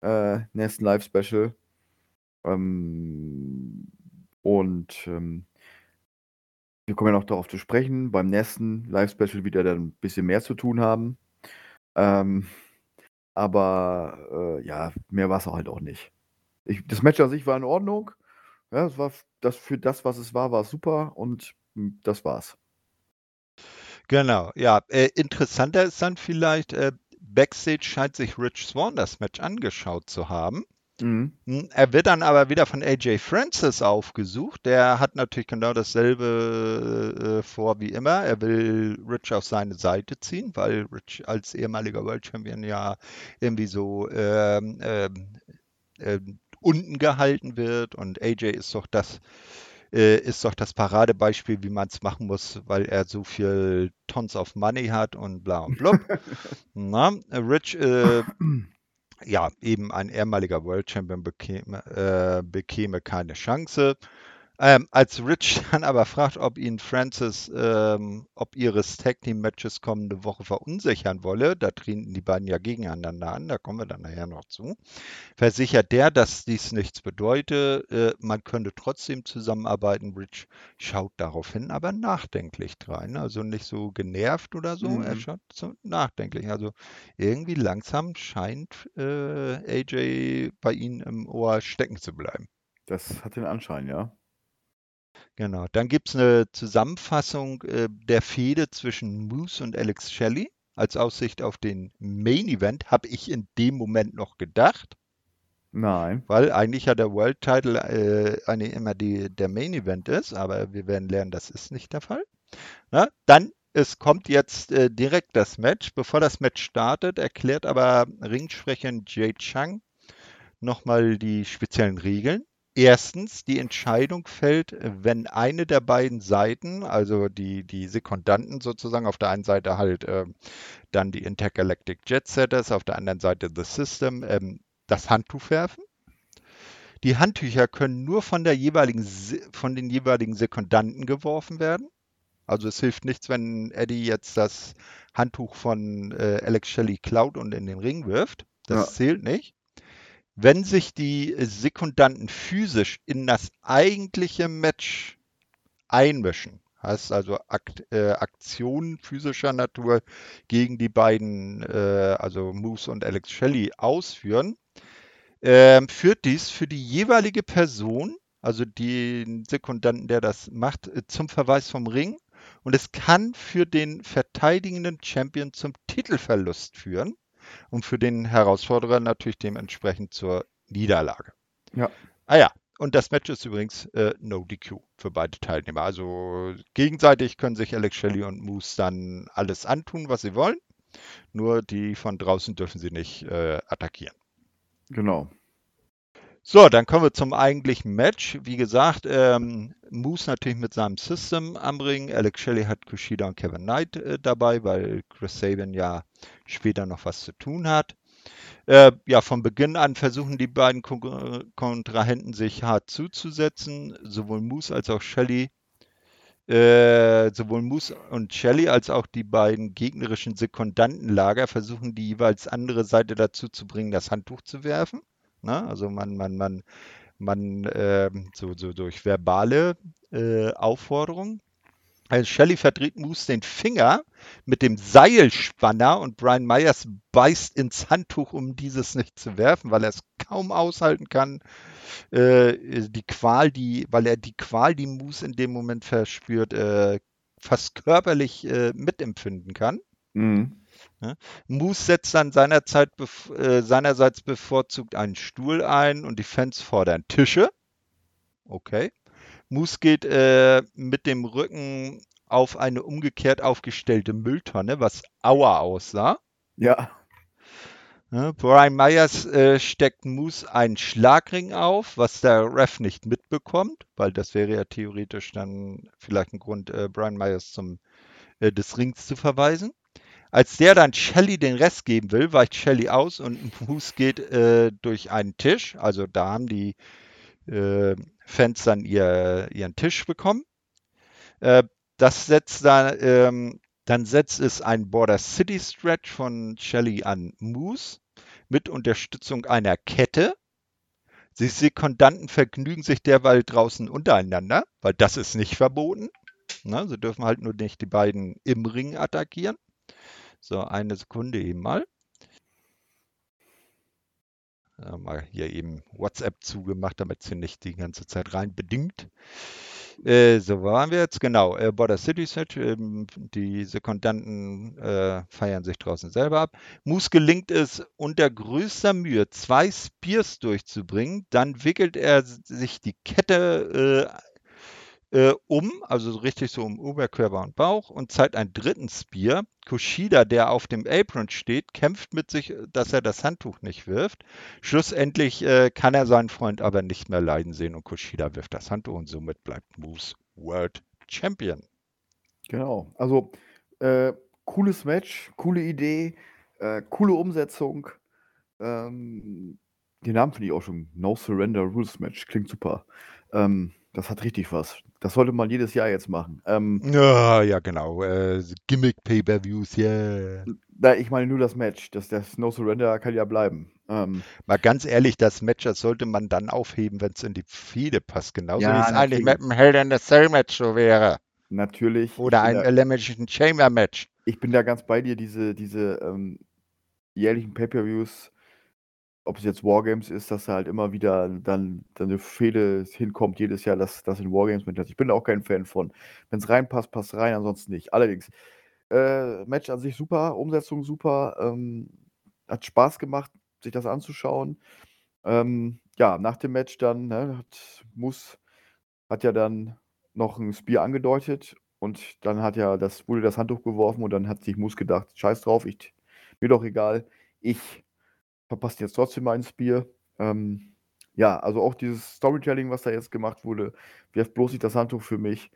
äh, nächsten Live-Special. Ähm, und ähm, wir kommen ja noch darauf zu sprechen. Beim nächsten Live-Special wird er dann ein bisschen mehr zu tun haben. Ähm, aber äh, ja, mehr war es halt auch nicht. Ich, das Match an sich war in Ordnung. Ja, es war das für das, was es war, war super und hm, das war's. Genau, ja. Äh, interessanter ist dann vielleicht, äh, Backstage scheint sich Rich Swan das Match angeschaut zu haben. Mhm. Hm, er wird dann aber wieder von AJ Francis aufgesucht. Der hat natürlich genau dasselbe äh, vor wie immer. Er will Rich auf seine Seite ziehen, weil Rich als ehemaliger World Champion ja irgendwie so ähm, ähm, ähm, unten gehalten wird. Und AJ ist doch das äh, ist doch das Paradebeispiel, wie man es machen muss, weil er so viel Tons of Money hat und bla und blub. Na, Rich äh, ja, eben ein ehemaliger World Champion bekäme, äh, bekäme keine Chance. Ähm, als Rich dann aber fragt, ob ihn Francis, ähm, ob ihres Tag Team Matches kommende Woche verunsichern wolle, da treten die beiden ja gegeneinander an, da kommen wir dann nachher noch zu, versichert der, dass dies nichts bedeute, äh, man könnte trotzdem zusammenarbeiten. Rich schaut daraufhin aber nachdenklich rein, also nicht so genervt oder so, mhm. er schaut so nachdenklich. Also irgendwie langsam scheint äh, AJ bei ihnen im Ohr stecken zu bleiben. Das hat den Anschein, ja. Genau. Dann gibt es eine Zusammenfassung äh, der Fehde zwischen Moose und Alex Shelley als Aussicht auf den Main Event, habe ich in dem Moment noch gedacht. Nein. Weil eigentlich ja der World Title äh, eine, immer die, der Main Event ist, aber wir werden lernen, das ist nicht der Fall. Na, dann, es kommt jetzt äh, direkt das Match. Bevor das Match startet, erklärt aber Ringsprecherin Jade Chang nochmal die speziellen Regeln. Erstens, die Entscheidung fällt, wenn eine der beiden Seiten, also die, die Sekundanten sozusagen, auf der einen Seite halt äh, dann die Intergalactic Jet Setters, auf der anderen Seite The System, ähm, das Handtuch werfen. Die Handtücher können nur von, der jeweiligen, von den jeweiligen Sekundanten geworfen werden. Also es hilft nichts, wenn Eddie jetzt das Handtuch von äh, Alex Shelley klaut und in den Ring wirft. Das ja. zählt nicht. Wenn sich die Sekundanten physisch in das eigentliche Match einmischen, heißt also Akt, äh, Aktionen physischer Natur gegen die beiden, äh, also Moose und Alex Shelley, ausführen, äh, führt dies für die jeweilige Person, also den Sekundanten, der das macht, äh, zum Verweis vom Ring. Und es kann für den verteidigenden Champion zum Titelverlust führen und für den Herausforderer natürlich dementsprechend zur Niederlage. Ja. Ah ja, und das Match ist übrigens äh, No DQ für beide Teilnehmer. Also gegenseitig können sich Alex Shelley und Moose dann alles antun, was sie wollen. Nur die von draußen dürfen sie nicht äh, attackieren. Genau. So, dann kommen wir zum eigentlichen Match. Wie gesagt, ähm, Moose natürlich mit seinem System am Ring. Alex Shelley hat Kushida und Kevin Knight äh, dabei, weil Chris Sabin ja später noch was zu tun hat. Äh, ja, von Beginn an versuchen die beiden Kon Kontrahenten sich hart zuzusetzen. Sowohl Moose als auch Shelley. Äh, sowohl Moose und Shelley als auch die beiden gegnerischen Sekundantenlager versuchen die jeweils andere Seite dazu zu bringen, das Handtuch zu werfen. Ne? Also man, man, man, man äh, so, so durch verbale äh, Aufforderungen. Shelley verdreht Moose den Finger mit dem Seilspanner und Brian Myers beißt ins Handtuch, um dieses nicht zu werfen, weil er es kaum aushalten kann. Äh, die Qual, die, weil er die Qual, die Moose in dem Moment verspürt, äh, fast körperlich äh, mitempfinden kann. Mhm. Ne? Moose setzt dann seinerzeit, äh, seinerseits bevorzugt einen Stuhl ein und die Fans fordern Tische. Okay. Moose geht äh, mit dem Rücken auf eine umgekehrt aufgestellte Mülltonne, was Aua aussah. Ja. Ja, Brian Myers äh, steckt Moose einen Schlagring auf, was der Ref nicht mitbekommt, weil das wäre ja theoretisch dann vielleicht ein Grund, äh, Brian Myers zum äh, des Rings zu verweisen. Als der dann Shelly den Rest geben will, weicht Shelly aus und Moose geht äh, durch einen Tisch. Also da haben die äh, Fans dann ihr, ihren Tisch bekommen. Äh, das setzt dann, ähm, dann setzt es ein Border City Stretch von Shelly an Moose mit Unterstützung einer Kette. Die Sekundanten vergnügen sich derweil draußen untereinander, weil das ist nicht verboten. Na, sie dürfen halt nur nicht die beiden im Ring attackieren. So, eine Sekunde eben mal. Ja, mal hier eben WhatsApp zugemacht, damit sie nicht die ganze Zeit rein bedingt. Äh, so waren wir jetzt, genau. Äh, Border City Set, ähm, die Sekundanten äh, feiern sich draußen selber ab. Moose gelingt es unter größter Mühe, zwei Spears durchzubringen. Dann wickelt er sich die Kette äh, äh, um, also so richtig so um Oberkörper und Bauch und zeigt einen dritten Spear. Kushida, der auf dem Apron steht, kämpft mit sich, dass er das Handtuch nicht wirft. Schlussendlich äh, kann er seinen Freund aber nicht mehr leiden sehen und Kushida wirft das Handtuch und somit bleibt Moose World Champion. Genau. Also, äh, cooles Match, coole Idee, äh, coole Umsetzung. Ähm, den Namen finde ich auch schon. No Surrender Rules Match. Klingt super. Ähm, das hat richtig was. Das sollte man jedes Jahr jetzt machen. Ähm, Ja, ja, genau. Äh, Gimmick-Pay-Per-Views, yeah. na, ich meine nur das Match. Das, das No Surrender kann ja bleiben. Ähm, Mal ganz ehrlich, das Match, das sollte man dann aufheben, wenn es in die Fehde passt. Genauso Ja, wie es eigentlich natürlich. mit dem Hell in a Cell Match so wäre. natürlich. Oder ein Elimination Chamber Match. ich bin da ganz bei dir. Diese, diese ähm, jährlichen Pay-Per-Views, ob es jetzt Wargames ist, dass da halt immer wieder dann, dann eine Fehde hinkommt jedes Jahr, dass das in Wargames mit. Ich bin da auch kein Fan von. Wenn es reinpasst, passt rein, ansonsten nicht. Allerdings, äh, Match an sich super, Umsetzung super, ähm, hat Spaß gemacht, sich das anzuschauen. Ähm, ja, nach dem Match dann, ne, hat Muss hat ja dann noch ein Spear angedeutet und dann hat ja das, wurde das Handtuch geworfen und dann hat sich Muss gedacht, scheiß drauf, ich, mir doch egal, ich verpasse jetzt trotzdem meinen Spear. Ähm, ja, also auch dieses Storytelling, was da jetzt gemacht wurde, wirft bloß nicht das Handtuch für mich.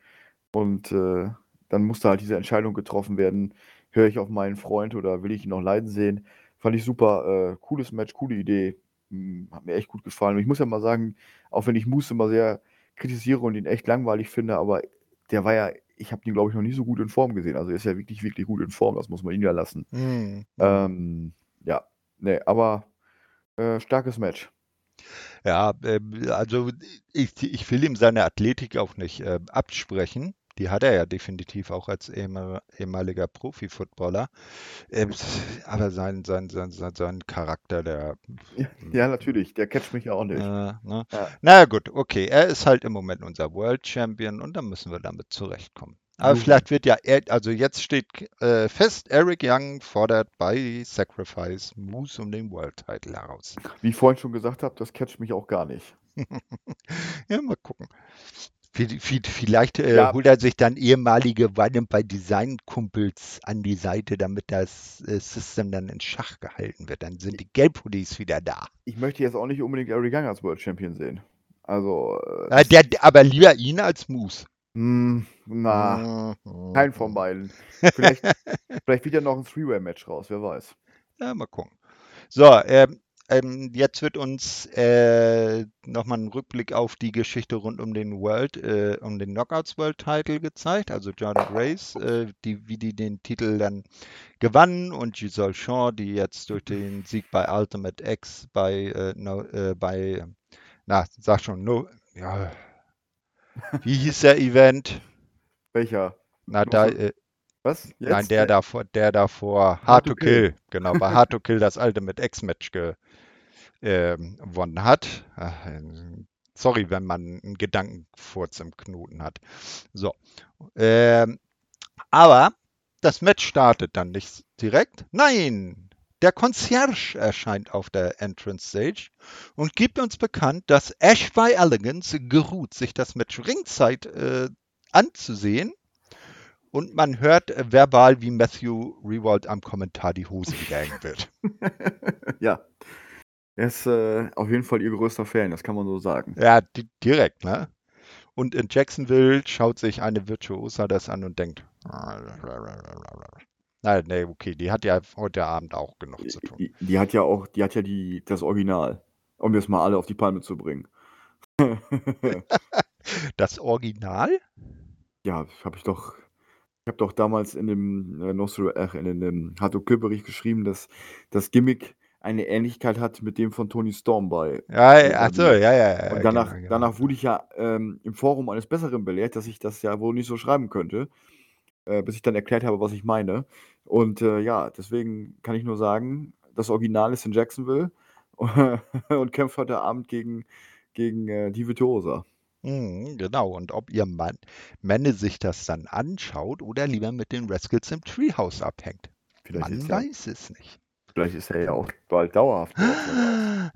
Und äh, dann musste halt diese Entscheidung getroffen werden, höre ich auf meinen Freund oder will ich ihn noch leiden sehen. Fand ich super, äh, cooles Match, coole Idee. Hm, hat mir echt gut gefallen. Und ich muss ja mal sagen, auch wenn ich Moose immer sehr kritisiere und ihn echt langweilig finde, aber der war ja, ich habe ihn, glaube ich, noch nie so gut in Form gesehen. Also er ist ja wirklich, wirklich gut in Form, das muss man ihm ja lassen. Hm. Ähm, ja, nee, aber äh, starkes Match. Ja, ähm, also ich, ich will ihm seine Athletik auch nicht äh, absprechen. Die hat er ja definitiv auch als ehemal- ehemaliger Profi-Footballer. Ähm, aber sein, sein, sein, sein, sein Charakter, der. Ja, ja, natürlich, der catcht mich ja auch nicht. Äh, ne? Ja. Na gut, okay. Er ist halt im Moment unser World Champion und dann müssen wir damit zurechtkommen. Aber Jo. vielleicht wird ja, also jetzt steht äh, fest, Eric Young fordert bei Sacrifice Moose um den World Title heraus. Wie ich vorhin schon gesagt habe, das catcht mich auch gar nicht. Ja, mal gucken. Vi- vi- Vielleicht äh, Ja. holt er sich dann ehemalige Weinem bei Design-Kumpels an die Seite, damit das äh, System dann in Schach gehalten wird. Dann sind die Gelbhoodies wieder da. Ich möchte jetzt auch nicht unbedingt Eric Young als World Champion sehen. Also, äh, das, der, aber lieber ihn als Moose. Hm, na, Mhm. kein von beiden. Vielleicht, vielleicht wird ja noch ein Three-Way-Match raus, wer weiß. Ja, mal gucken. So, ähm, ähm, jetzt wird uns äh, nochmal ein Rückblick auf die Geschichte rund um den World, äh, um den Knockouts World Title gezeigt. Also Jordan Grace, äh, die, wie die den Titel dann gewannen und Giselle Shaw, die jetzt durch den Sieg bei Ultimate X bei, äh, no, äh, bei, na, sag schon, no, ja, wie hieß der Event? Welcher? Na, da, äh, Was? Jetzt? Nein, der davor, der davor, Hard Hard to to Kill, genau, bei Hard to Kill das Ultimate X-Match ge, ähm, gewonnen hat. Ach, äh, Sorry, wenn man einen Gedankenfurz im Knoten hat. So. Ähm, aber das Match startet dann nicht direkt. Nein, der Concierge erscheint auf der Entrance Stage und gibt uns bekannt, dass Ash by Elegance geruht, sich das Match Ringzeit äh, anzusehen. Und man hört äh, verbal, wie Matthew Rewald am Kommentar die Hose hängen wird. ja. Er ist äh, auf jeden Fall ihr größter Fan, das kann man so sagen. Ja, di direkt, ne? Und in Jacksonville schaut sich eine Virtuosa das an und denkt, Nein, nee, okay, die hat ja heute Abend auch genug zu tun. Die, die hat ja auch, die hat ja die, das Original, um jetzt mal alle auf die Palme zu bringen. das Original? Ja, habe ich doch. Ich habe doch damals in dem äh, Nostro, äh, in dem Hato-Kill-Bericht geschrieben, dass das Gimmick eine Ähnlichkeit hat mit dem von Tony Storm bei. Ja, achso, ja, ja, ja. Und danach, genau, genau. danach wurde ich ja ähm, im Forum eines Besseren belehrt, dass ich das ja wohl nicht so schreiben könnte, äh, bis ich dann erklärt habe, was ich meine. Und äh, ja, deswegen kann ich nur sagen, das Original ist in Jacksonville und kämpft heute Abend gegen, gegen äh, die Virtuosa. Mhm, genau, und ob ihr Mann, Männe sich das dann anschaut oder lieber mit den Rascals im Treehouse abhängt. Vielleicht Man weiß es nicht. Vielleicht ist er ja auch bald dauerhaft.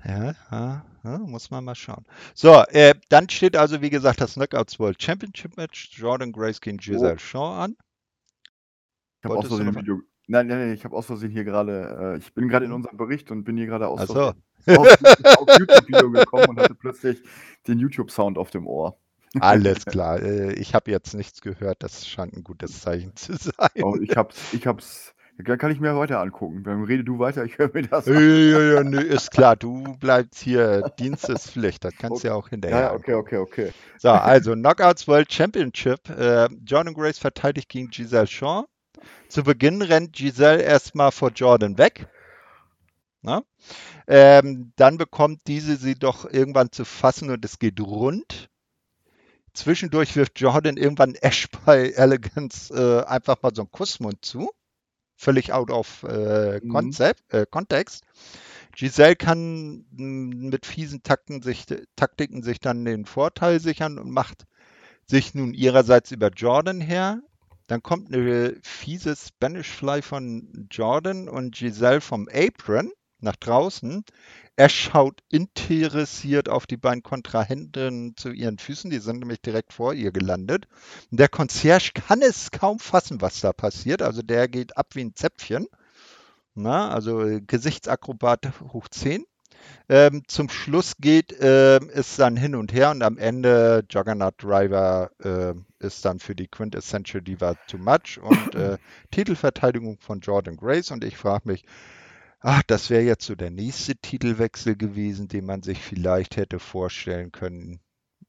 Ja, ja, ja, muss man mal schauen. So, äh, dann steht also, wie gesagt, das Knockouts World Championship Match. Jordan Grace gegen Giselle oh. Shaw an. Ich habe aus Versehen ein Video. Nein, nein, nein, ich habe aus Versehen hier gerade. Äh, ich bin gerade in unserem Bericht und bin hier gerade aus so. auf, auf YouTube-Video gekommen und hatte plötzlich den YouTube-Sound auf dem Ohr. Alles klar. Äh, ich habe jetzt nichts gehört. Das scheint ein gutes Zeichen zu sein. Oh, ich habe ich hab's kann ich mir weiter angucken. Dann rede du weiter, ich höre mir das an. Ja, ja, nö, ist klar, du bleibst hier, Dienst ist Pflicht, das kannst du ja auch hinterher. Ja, okay, okay, okay. So, also Knockouts World Championship. Äh, Jordan Grace verteidigt gegen Giselle Shaw. Zu Beginn rennt Giselle erstmal vor Jordan weg. Ähm, dann bekommt diese sie doch irgendwann zu fassen und es geht rund. Zwischendurch wirft Jordan irgendwann Ash bei Elegance äh, einfach mal so einen Kussmund zu völlig out of äh, Konzept, mhm. äh, Kontext. Giselle kann mit fiesen Takten sich, Taktiken sich dann den Vorteil sichern und macht sich nun ihrerseits über Jordan her. Dann kommt eine fiese Spanish Fly von Jordan und Giselle vom Apron nach draußen. Er schaut interessiert auf die beiden Kontrahenten zu ihren Füßen, die sind nämlich direkt vor ihr gelandet. Der Concierge kann es kaum fassen, was da passiert. Also der geht ab wie ein Zäpfchen. Na, also Gesichtsakrobat hoch 10. Ähm, zum Schluss geht ähm, es dann hin und her und am Ende Juggernaut Driver äh, ist dann für die Quintessential Diva too much und äh, Titelverteidigung von Jordan Grace und ich frage mich, ach, das wäre jetzt so der nächste Titelwechsel gewesen, den man sich vielleicht hätte vorstellen können,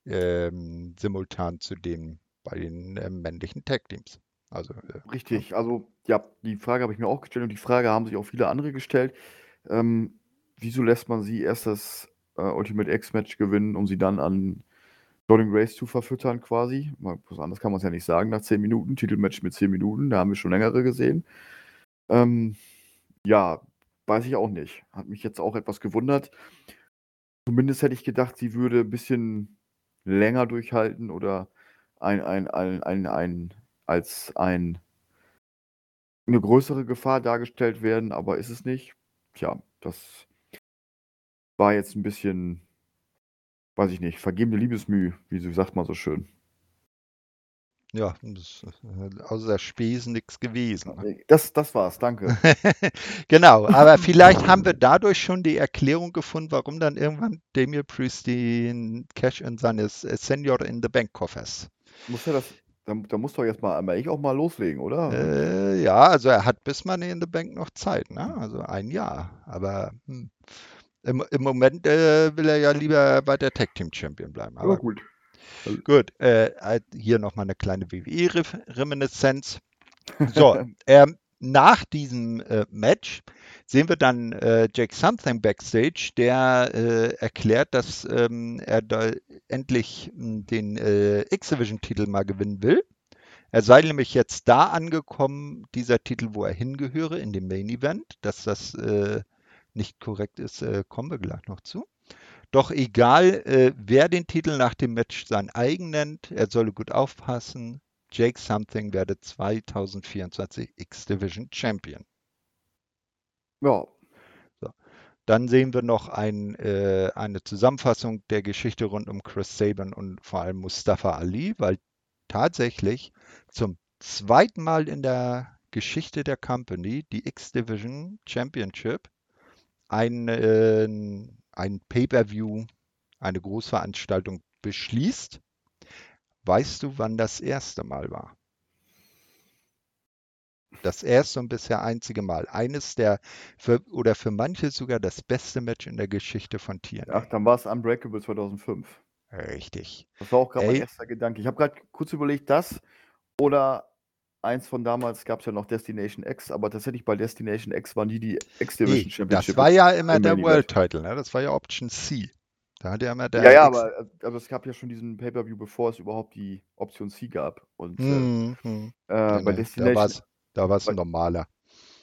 ähm, simultan zu dem bei den äh, männlichen Tag-Teams. Also, äh, Richtig, also ja, die Frage habe ich mir auch gestellt und die Frage haben sich auch viele andere gestellt. Ähm, wieso lässt man sie erst das äh, Ultimate X-Match gewinnen, um sie dann an Jordan Grace zu verfüttern quasi? Was anderes kann man es ja nicht sagen nach 10 Minuten. Titelmatch mit 10 Minuten, da haben wir schon längere gesehen. Ähm, ja, Weiß ich auch nicht. Hat mich jetzt auch etwas gewundert. Zumindest hätte ich gedacht, sie würde ein bisschen länger durchhalten oder ein, ein, ein, ein, ein, als ein, eine größere Gefahr dargestellt werden, aber ist es nicht. Tja, das war jetzt ein bisschen, weiß ich nicht, vergebene Liebesmüh, wie sagt man so schön. Ja, das, außer Spesen nichts gewesen. Ne? Das, das war's, danke. genau, aber vielleicht haben wir dadurch schon die Erklärung gefunden, warum dann irgendwann Damian Priest den Cash in seines äh, Senior in the Bank Koffers. Muss er das, da, da muss doch jetzt mal einmal ich auch mal loslegen, oder? Äh, ja, also er hat bis Money in the Bank noch Zeit, ne? Also ein Jahr. Aber hm, im, im Moment äh, will er ja lieber bei der Tag Team Champion bleiben. Aber ja, gut. Gut, äh, hier nochmal eine kleine WWE-Reminiszenz. So, ähm, nach diesem äh, Match sehen wir dann äh, Jake Something backstage, der äh, erklärt, dass ähm, er da endlich hm, den äh, X-Division-Titel mal gewinnen will. Er sei nämlich jetzt da angekommen, dieser Titel, wo er hingehöre, in dem Main Event. Dass das äh, nicht korrekt ist, äh, kommen wir gleich noch zu. Doch egal, äh, wer den Titel nach dem Match sein eigen nennt, er solle gut aufpassen. Jake Something werde 2024 X-Division Champion. Ja. So. Dann sehen wir noch ein, äh, eine Zusammenfassung der Geschichte rund um Chris Sabin und vor allem Mustafa Ali, weil tatsächlich zum zweiten Mal in der Geschichte der Company die X-Division Championship ein, äh, ein Pay-per-View, eine Großveranstaltung beschließt. Weißt du, wann das erste Mal war? Das erste und bisher einzige Mal. Eines der, für, oder für manche sogar das beste Match in der Geschichte von TNA. Ach, dann war es Unbreakable 2005. Richtig. Das war auch gerade mein erster Gedanke. Ich habe gerade kurz überlegt, das oder eins von damals gab es ja noch Destination X, aber tatsächlich bei Destination X waren die die X-Division Nee, Championship. das war ja immer im der World Title, ne? Das war ja Option C. Da hat ja immer der ja, ja, aber, aber es gab ja schon diesen Pay-Per-View, bevor es überhaupt die Option C gab. Und äh, Hm, hm. äh, Nee, bei nee, da Destination war es ein normaler.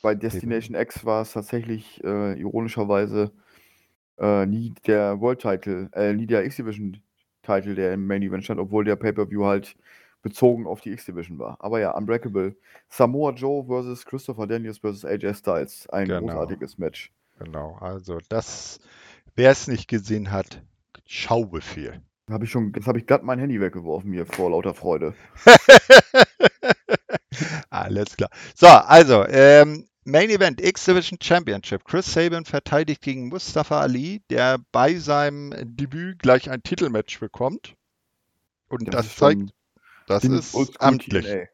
Bei Destination X war es tatsächlich äh, ironischerweise äh, nie der World Title, äh, nie der X-Division Title, der im Main Event stand, obwohl der Pay-Per-View halt bezogen auf die X-Division war. Aber ja, Unbreakable. Samoa Joe versus Christopher Daniels versus AJ Styles. Ein Genau. großartiges Match. Genau. Also das, wer es nicht gesehen hat, Schaubefehl. Hab ich schon, jetzt habe ich glatt mein Handy weggeworfen hier vor lauter Freude. Alles klar. So, also, ähm, Main Event X-Division Championship. Chris Sabin verteidigt gegen Mustafa Ali, der bei seinem Debüt gleich ein Titelmatch bekommt. Und das, ist zeigt, das ziemlich ist amtlich.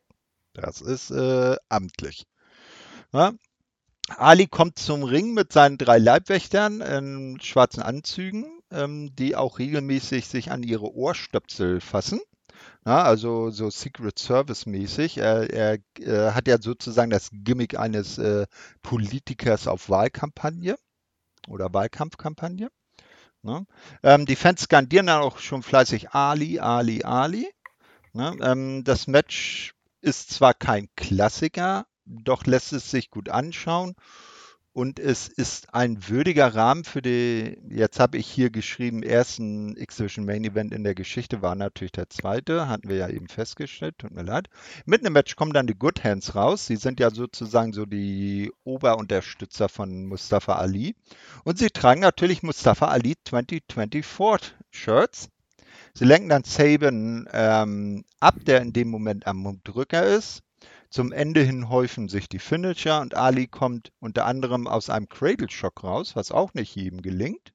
Das ist äh, amtlich. Ja? Ali kommt zum Ring mit seinen drei Leibwächtern in schwarzen Anzügen, ähm, die auch regelmäßig sich an ihre Ohrstöpsel fassen. Ja, also so Secret Service mäßig. Er, er äh, hat ja sozusagen das Gimmick eines äh, Politikers auf Wahlkampagne oder Wahlkampfkampagne. Ne? Ähm, die Fans skandieren dann auch schon fleißig Ali, Ali, Ali. Ne? Ähm, das Match ist zwar kein Klassiker, doch lässt es sich gut anschauen und es ist ein würdiger Rahmen für die, jetzt habe ich hier geschrieben, ersten X-Division Main Event in der Geschichte, war natürlich der zweite, hatten wir ja eben festgestellt, tut mir leid. Mit einem Match kommen dann die Good Hands raus, sie sind ja sozusagen so die Oberunterstützer von Mustafa Ali und sie tragen natürlich Mustafa Ali 2024 Shirts. Sie lenken dann Saban ähm, ab, der in dem Moment am Drücker ist. Zum Ende hin häufen sich die Finisher und Ali kommt unter anderem aus einem Cradle Shock raus, was auch nicht jedem gelingt.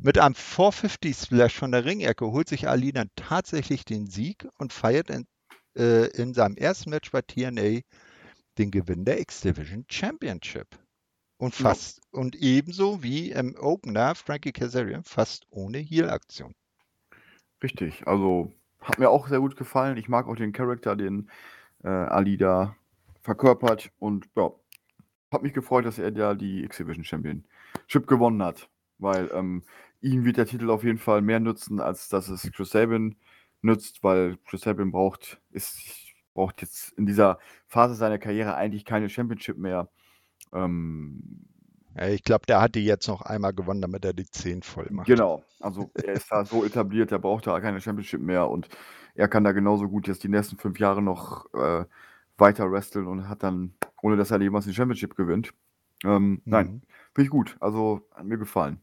Mit einem 450 Splash von der Ringecke holt sich Ali dann tatsächlich den Sieg und feiert in, äh, in seinem ersten Match bei TNA den Gewinn der X-Division Championship. Und Ja. fast, und ebenso wie im Opener Frankie Kazarian fast ohne Heal-Aktion. Richtig, also hat mir auch sehr gut gefallen. Ich mag auch den Charakter, den äh, Ali da verkörpert. Und ja, hat mich gefreut, dass er ja die X-Division Championship gewonnen hat. Weil ähm, ihm wird der Titel auf jeden Fall mehr nützen, als dass es Chris Sabin nützt, weil Chris Sabin braucht, ist, braucht jetzt in dieser Phase seiner Karriere eigentlich keine Championship mehr. Ähm, Ich glaube, der hat die jetzt noch einmal gewonnen, damit er die 10 voll macht. Genau, also er ist da so etabliert, er braucht da keine Championship mehr und er kann da genauso gut jetzt die nächsten fünf Jahre noch äh, weiter wresteln und hat dann, ohne dass er jemals die Championship gewinnt. Ähm, Nein, Mhm. finde ich gut. Also hat mir gefallen.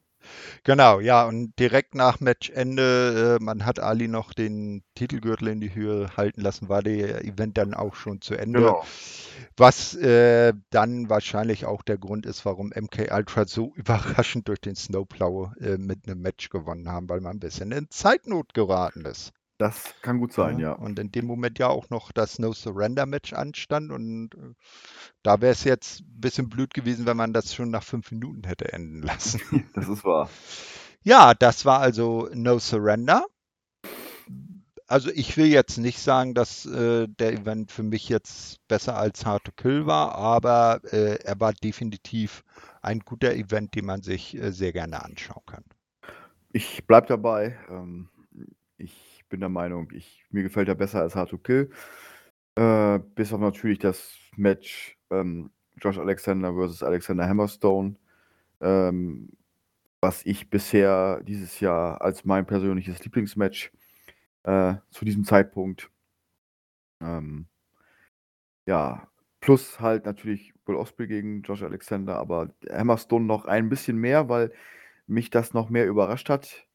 Genau, ja, und direkt nach Matchende, äh, man hat Ali noch den Titelgürtel in die Höhe halten lassen, war der Event dann auch schon zu Ende. Genau. Was äh, dann wahrscheinlich auch der Grund ist, warum MK Ultra so überraschend durch den Snowplow äh, mit einem Match gewonnen haben, weil man ein bisschen in Zeitnot geraten ist. Das kann gut sein, ja. Und in dem Moment ja auch noch das No Surrender Match anstand und äh, da wäre es jetzt ein bisschen blöd gewesen, wenn man das schon nach fünf Minuten hätte enden lassen. Das ist wahr. Ja, das war also No Surrender. Also ich will jetzt nicht sagen, dass äh, der Event für mich jetzt besser als Hard to Kill war, aber äh, er war definitiv ein guter Event, den man sich äh, sehr gerne anschauen kann. Ich bleibe dabei. Ähm, ich bin der Meinung, ich, mir gefällt er besser als Hard to Kill. Äh, bis auf natürlich das Match ähm, Josh Alexander versus Alexander Hammerstone, ähm, was ich bisher dieses Jahr als mein persönliches Lieblingsmatch äh, zu diesem Zeitpunkt. Ähm, ja, plus halt natürlich Will Osprey gegen Josh Alexander, aber Hammerstone noch ein bisschen mehr, weil mich das noch mehr überrascht hat,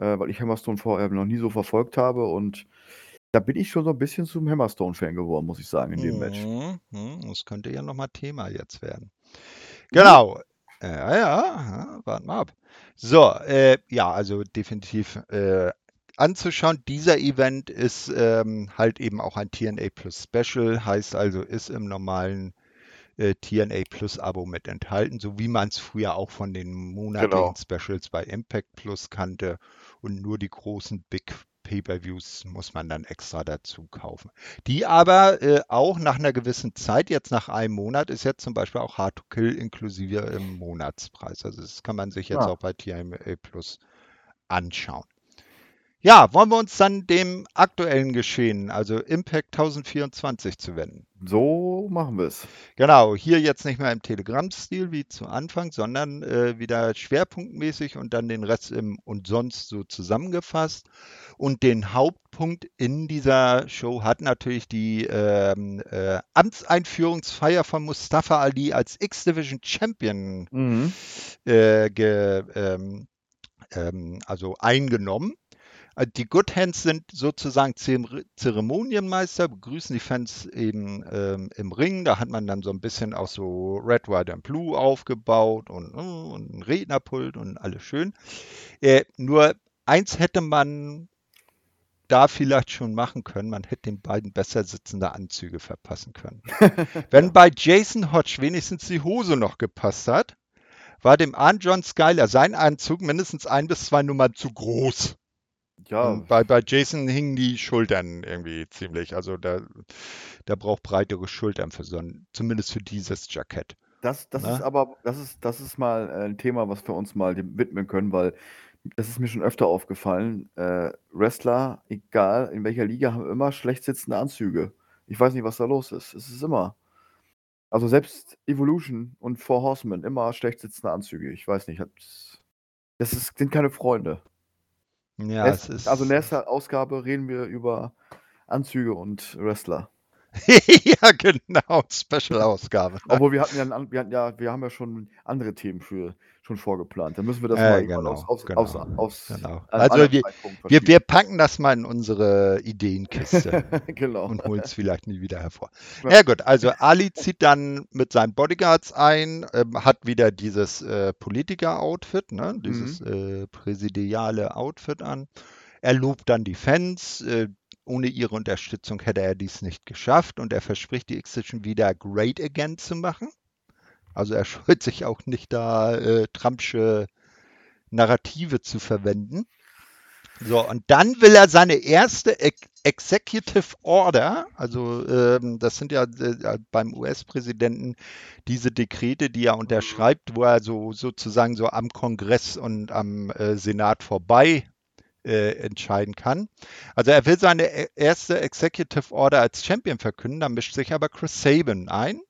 äh, weil ich Hammerstone vorher noch nie so verfolgt habe und Da bin ich schon so ein bisschen zum Hammerstone-Fan geworden, muss ich sagen, in dem Match. Mhm, mhm, Das könnte ja nochmal Thema jetzt werden. Genau. Ja, ja, ja, warten wir ab. So, äh, ja, also definitiv äh, anzuschauen. Dieser Event ist ähm, halt eben auch ein TNA Plus Special, heißt also, ist im normalen äh, TNA Plus Abo mit enthalten, so wie man es früher auch von den monatlichen Genau. Specials bei Impact Plus kannte und nur die großen Big Pay-per-Views muss man dann extra dazu kaufen. Die aber äh, auch nach einer gewissen Zeit, jetzt nach einem Monat, ist jetzt zum Beispiel auch Hard to Kill inklusive im Monatspreis. Also das kann man sich jetzt Ah. auch bei TNA Plus anschauen. Ja, wollen wir uns dann dem aktuellen Geschehen, also Impact 1024, zuwenden? So machen wir es. Genau, hier jetzt nicht mehr im Telegram-Stil wie zu Anfang, sondern äh, wieder schwerpunktmäßig und dann den Rest im und sonst so zusammengefasst. Und den Hauptpunkt in dieser Show hat natürlich die ähm, äh, Amtseinführungsfeier von Mustafa Ali als X-Division Champion Mhm. äh, ge, ähm, ähm, also eingenommen. Äh, Die Good Hands sind sozusagen Zeremonienmeister, begrüßen die Fans eben ähm, im Ring. Da hat man dann so ein bisschen auch so Red, White and Blue aufgebaut und, äh, und ein Rednerpult und alles schön. Äh, nur eins hätte man da vielleicht schon machen können. Man hätte den beiden besser sitzende Anzüge verpassen können. Wenn bei Jason Hodge wenigstens die Hose noch gepasst hat, war dem Arn John Skyler sein Anzug mindestens ein bis zwei Nummern zu groß. Ja, Und bei, bei Jason hingen die Schultern irgendwie ziemlich. Also der, der braucht breitere Schultern für so ein, zumindest für dieses Jackett. das, das Ne? ist aber, das ist, das ist mal äh, ein Thema, was wir uns mal dem widmen können, weil das ist mir schon öfter aufgefallen. Äh, Wrestler, egal in welcher Liga, haben immer schlecht sitzende Anzüge. Ich weiß nicht, was da los ist. Es ist immer. Also selbst Evolution und Four Horsemen, immer schlecht sitzende Anzüge. Ich weiß nicht. Das ist, sind keine Freunde. Ja, Nächst- es ist. also nächste Ausgabe reden wir über Anzüge und Wrestler. ja, genau, Special-Ausgabe. Obwohl wir hatten ja, wir hatten ja, wir haben ja schon andere Themen für schon vorgeplant. Dann müssen wir das Äh, mal genau, aus, aus, genau, aus, aus genau. einem Also wir- Wir, wir packen das mal in unsere Ideenkiste genau. und holen es vielleicht nie wieder hervor. Ja. Ja gut, also Ali zieht dann mit seinen Bodyguards ein, ähm, hat wieder dieses äh, Politiker-Outfit, ne? dieses äh, präsidiale Outfit an. Er lobt dann die Fans. Ohne ihre Unterstützung hätte er dies nicht geschafft und er verspricht, die X-Division wieder great again zu machen. Also er scheut sich auch nicht da äh, Trumpsche Narrative zu verwenden. So, und dann will er seine erste Ex Executive Order, also ähm, das sind ja äh, beim US-Präsidenten diese Dekrete, die er unterschreibt, wo er so sozusagen so am Kongress und am äh, Senat vorbei äh, entscheiden kann. Also er will seine e- erste Executive Order als Champion verkünden, da mischt sich aber Chris Sabin ein.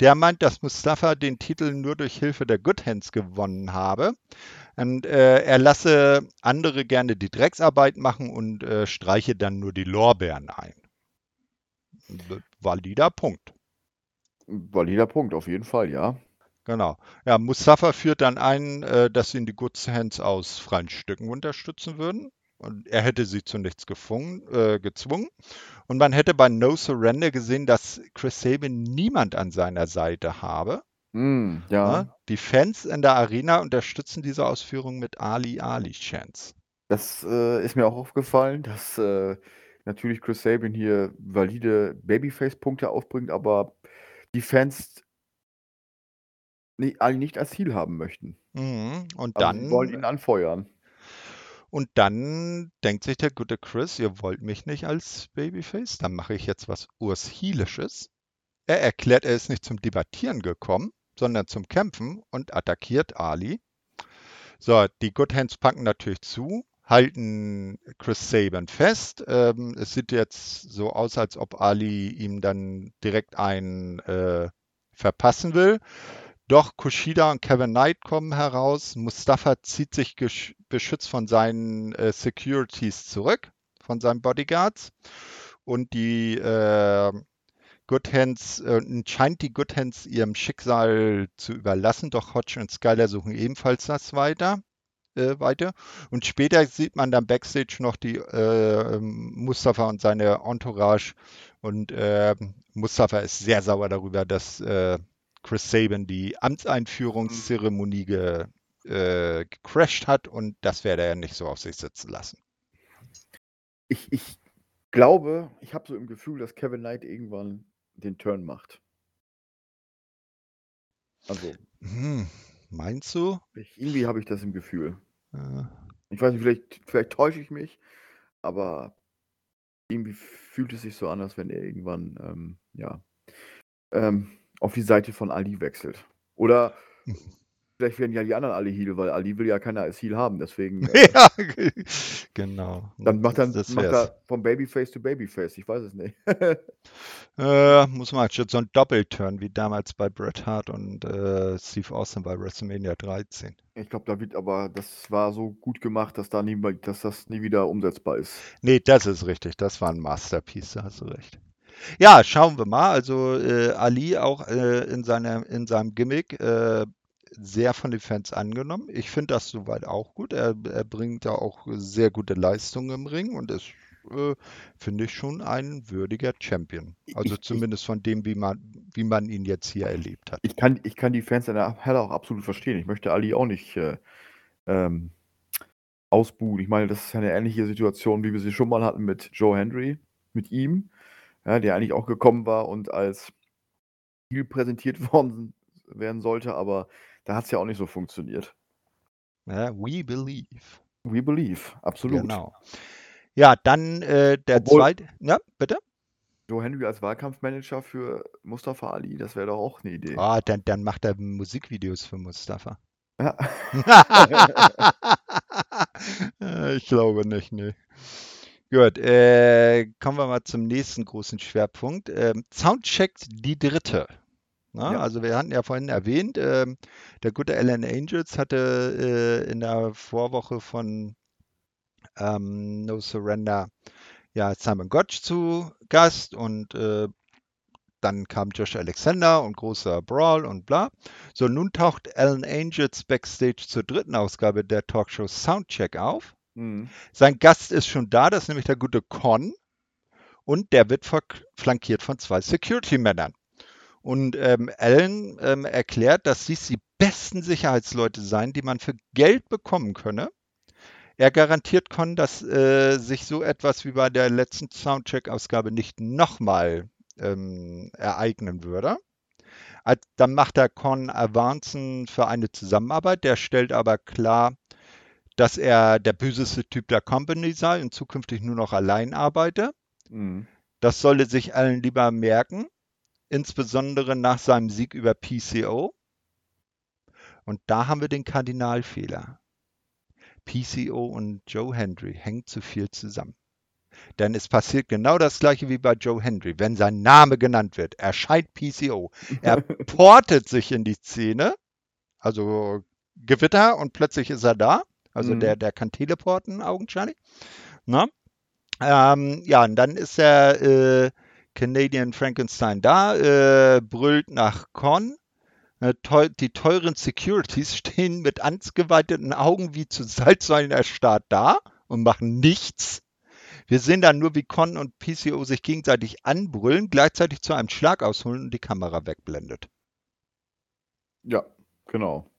Der meint, dass Mustafa den Titel nur durch Hilfe der Good Hands gewonnen habe. Und äh, er lasse andere gerne die Drecksarbeit machen und äh, streiche dann nur die Lorbeeren ein. Valider Punkt. Valider Punkt, auf jeden Fall, ja. Genau. Ja, Mustafa führt dann ein, äh, dass ihn die Good Hands aus freien Stücken unterstützen würden. Und er hätte sie zu nichts gefungen, äh, gezwungen. Und man hätte bei No Surrender gesehen, dass Chris Sabin niemand an seiner Seite habe. Mm, ja. Ne? Die Fans in der Arena unterstützen diese Ausführung mit Ali Ali Chants. Das äh, ist mir auch aufgefallen, dass äh, natürlich Chris Sabin hier valide Babyface-Punkte aufbringt, aber die Fans nicht, alle nicht als Ziel haben möchten. Mhm. Und Also sie wollen ihn dann, anfeuern. und dann denkt sich der gute Chris, ihr wollt mich nicht als Babyface, dann mache ich jetzt was Urshielisches. Er erklärt, er ist nicht zum Debattieren gekommen, sondern zum Kämpfen und attackiert Ali. So, die Good Hands packen natürlich zu, halten Chris Sabin fest. Ähm, es sieht jetzt so aus, als ob Ali ihm dann direkt einen äh, verpassen will. Doch Kushida und Kevin Knight kommen heraus. Mustafa zieht sich beschützt von seinen äh, Securities zurück, von seinen Bodyguards. Und die äh, Good Hands, äh, scheint die Good Hands ihrem Schicksal zu überlassen, doch Hodge und Skyler suchen ebenfalls das weiter. äh, weiter. Und später sieht man dann backstage noch die äh, Mustafa und seine Entourage. Und äh, Mustafa ist sehr sauer darüber, dass äh, Chris Sabin die Amtseinführungszeremonie ge, äh, gecrashed hat und das werde er nicht so auf sich sitzen lassen. Ich, ich glaube, ich habe so im Gefühl, dass Kevin Knight irgendwann den Turn macht. Also. Hm, meinst du? Ich, irgendwie habe ich das im Gefühl. Ja. Ich weiß nicht, vielleicht, vielleicht täusche ich mich, aber irgendwie fühlt es sich so an, als wenn er irgendwann, ähm, ja, ähm, auf die Seite von Ali wechselt. Oder. Vielleicht werden ja die anderen alle Heal, weil Ali will ja keiner als Heal haben, deswegen. Äh, ja, genau. Dann macht, dann, das macht er vom Babyface zu Babyface, ich weiß es nicht. äh, muss man schon so ein Doppelturn wie damals bei Bret Hart und äh, Steve Austin bei WrestleMania 13. Ich glaube, da wird aber, das war so gut gemacht, dass, da nie, dass das nie wieder umsetzbar ist. Nee, das ist richtig. Das war ein Masterpiece, da hast du recht. Ja, schauen wir mal. Also äh, Ali auch äh, in, seiner, in seinem Gimmick äh, sehr von den Fans angenommen. Ich finde das soweit auch gut. Er, er, bringt da auch sehr gute Leistungen im Ring und ist, äh, finde ich, schon ein würdiger Champion. Also ich, zumindest von dem, wie man, wie man ihn jetzt hier erlebt hat. Ich kann, ich kann die Fans in der Halle auch absolut verstehen. Ich möchte Ali auch nicht äh, ähm, ausbuhen. Ich meine, das ist eine ähnliche Situation, wie wir sie schon mal hatten mit Joe Henry, mit ihm, ja, der eigentlich auch gekommen war und als Ziel präsentiert worden werden sollte, aber da hat es ja auch nicht so funktioniert. Ja, we believe. We believe, absolut. Genau. Ja, dann äh, der Obwohl, zweite. Ja, bitte? Joe Henry als Wahlkampfmanager für Mustafa Ali, das wäre doch auch eine Idee. Ah, dann, dann macht er Musikvideos für Mustafa. Ja. ich glaube nicht, nee. Gut, äh, kommen wir mal zum nächsten großen Schwerpunkt. Ähm, Soundcheck die dritte. Na, ne? ja. Also wir hatten ja vorhin erwähnt, äh, der gute Alan Angels hatte äh, in der Vorwoche von ähm, No Surrender ja Simon Gotch zu Gast und äh, dann kam Josh Alexander und großer Brawl und bla. So, nun taucht Alan Angels backstage zur dritten Ausgabe der Talkshow Soundcheck auf. Mhm. Sein Gast ist schon da, das ist nämlich der gute Con. Und der wird flankiert von zwei Security-Männern. Und ähm, Allen ähm, erklärt, dass dies die besten Sicherheitsleute seien, die man für Geld bekommen könne. Er garantiert Con, dass äh, sich so etwas wie bei der letzten Soundcheck-Ausgabe nicht nochmal ähm, ereignen würde. Dann macht er Con Avancen für eine Zusammenarbeit. Der stellt aber klar, dass er der böseste Typ der Company sei und zukünftig nur noch allein arbeite. Mhm. Das sollte sich allen lieber merken insbesondere nach seinem Sieg über PCO. Und da haben wir den Kardinalfehler. PCO und Joe Hendry hängen zu viel zusammen. Denn es passiert genau das gleiche wie bei Joe Hendry. Wenn sein Name genannt wird, erscheint PCO. Er portet sich in die Szene, also Gewitter, und plötzlich ist er da. Also mhm. der, der kann teleporten, augenscheinlich. Na? Ähm, ja, und dann ist er äh, Canadian Frankenstein da, äh, brüllt nach Con. Äh, teu die teuren Securities stehen mit angewalteten Augen wie zu Salzsäulen erstarrt da und machen nichts. Wir sehen dann nur, wie Con und PCO sich gegenseitig anbrüllen, gleichzeitig zu einem Schlag ausholen und die Kamera wegblendet. Ja, genau.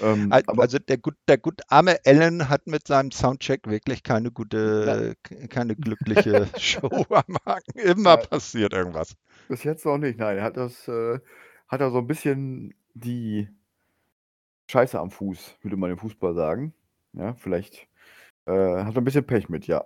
Ähm, also der gut, der gut arme Allen hat mit seinem Soundcheck wirklich keine gute, nein. keine glückliche Show am Haken. Immer ja, passiert irgendwas. Bis jetzt noch nicht, nein. Er hat das, äh, hat er so ein bisschen die Scheiße am Fuß, würde man im Fußball sagen. Ja, vielleicht äh, hat er ein bisschen Pech mit, ja.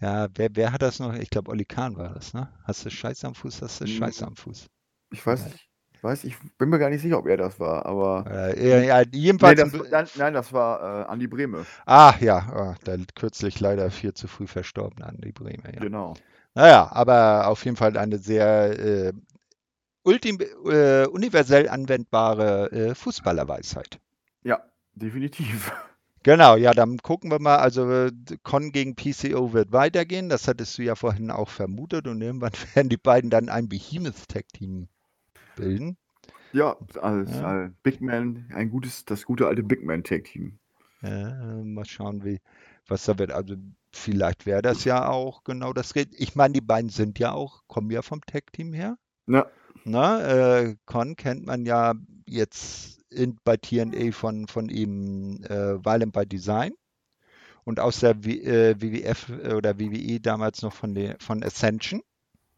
Ja, wer, wer hat das noch? Ich glaube, Olli Kahn war das, ne? Hast du Scheiße am Fuß, hast du. Scheiße am Fuß. Ich weiß nicht weiß, ich bin mir gar nicht sicher, ob er das war, aber. Äh, ja, jedenfalls. Nee, das, nein, nein, das war äh, Andi Breme. Ah, ja, oh, der kürzlich leider viel zu früh verstorben, Andi Breme. Ja. Genau. Naja, aber auf jeden Fall eine sehr äh, ultim, äh, universell anwendbare äh, Fußballerweisheit. Ja, definitiv. Genau, ja, dann gucken wir mal. Also Con gegen PCO wird weitergehen. Das hattest du ja vorhin auch vermutet. Und irgendwann werden die beiden dann ein Behemoth-Tag-Team bilden. Ja, als, Ja. als Big Man, ein gutes, das gute alte Big Man Tag Team. Äh, mal schauen, wie, was da wird. Also vielleicht wäre das ja auch genau das. Red- Ich meine, die beiden sind ja auch, kommen ja vom Tag-Team her. Ja, Ne? Äh, Con kennt man ja jetzt in, bei TNA von, von ihm äh, Violent by Design und aus der w, äh, WWF äh, oder WWE damals noch von, der, von Ascension.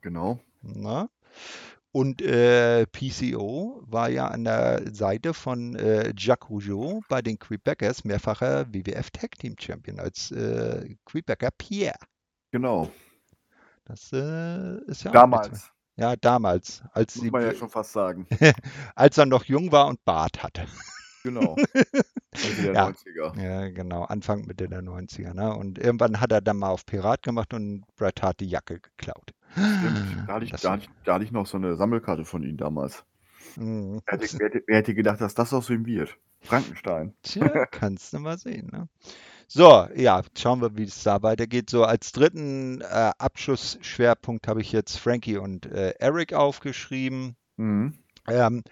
genau. Ne? Und äh, PCO war ja an der Seite von äh, Jacques Rougeau bei den Quebecers mehrfacher WWF Tag Team Champion als äh, Quebecer Pierre. Genau. Das äh, ist ja. Damals, Ja, damals, als, muss man ja schon fast sagen. als er noch jung war und Bart hatte. Genau. Mitte der Ja. 90er. Ja, genau, Anfang Mitte der 90er. Ne? Und irgendwann hat er dann mal auf Pirat gemacht und Bret Hart die Jacke geklaut. Stimmt. Da hatte, ich, da, hatte ich, da hatte ich noch so eine Sammelkarte von ihm damals. Mhm. Wer hätte, wer, hätte, wer hätte gedacht, dass das aus ihm wird? Frankenstein. Tja, kannst du mal sehen. Ne? So, ja, schauen wir, wie es da weitergeht. So, als dritten äh, Abschussschwerpunkt habe ich jetzt Frankie und äh, Eric aufgeschrieben. Mhm. Ähm,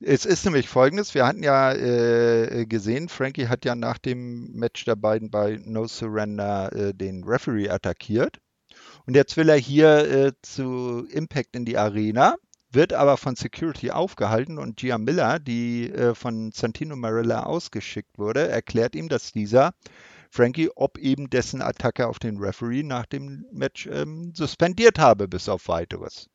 es ist nämlich folgendes: Wir hatten ja äh, gesehen, Frankie hat ja nach dem Match der beiden bei No Surrender äh, den Referee attackiert. Und jetzt will er hier äh, zu Impact in die Arena, wird aber von Security aufgehalten und Gia Miller, die äh, von Santino Marella ausgeschickt wurde, erklärt ihm, dass dieser Frankie ob eben dessen Attacke auf den Referee nach dem Match ähm, suspendiert habe, bis auf weiteres.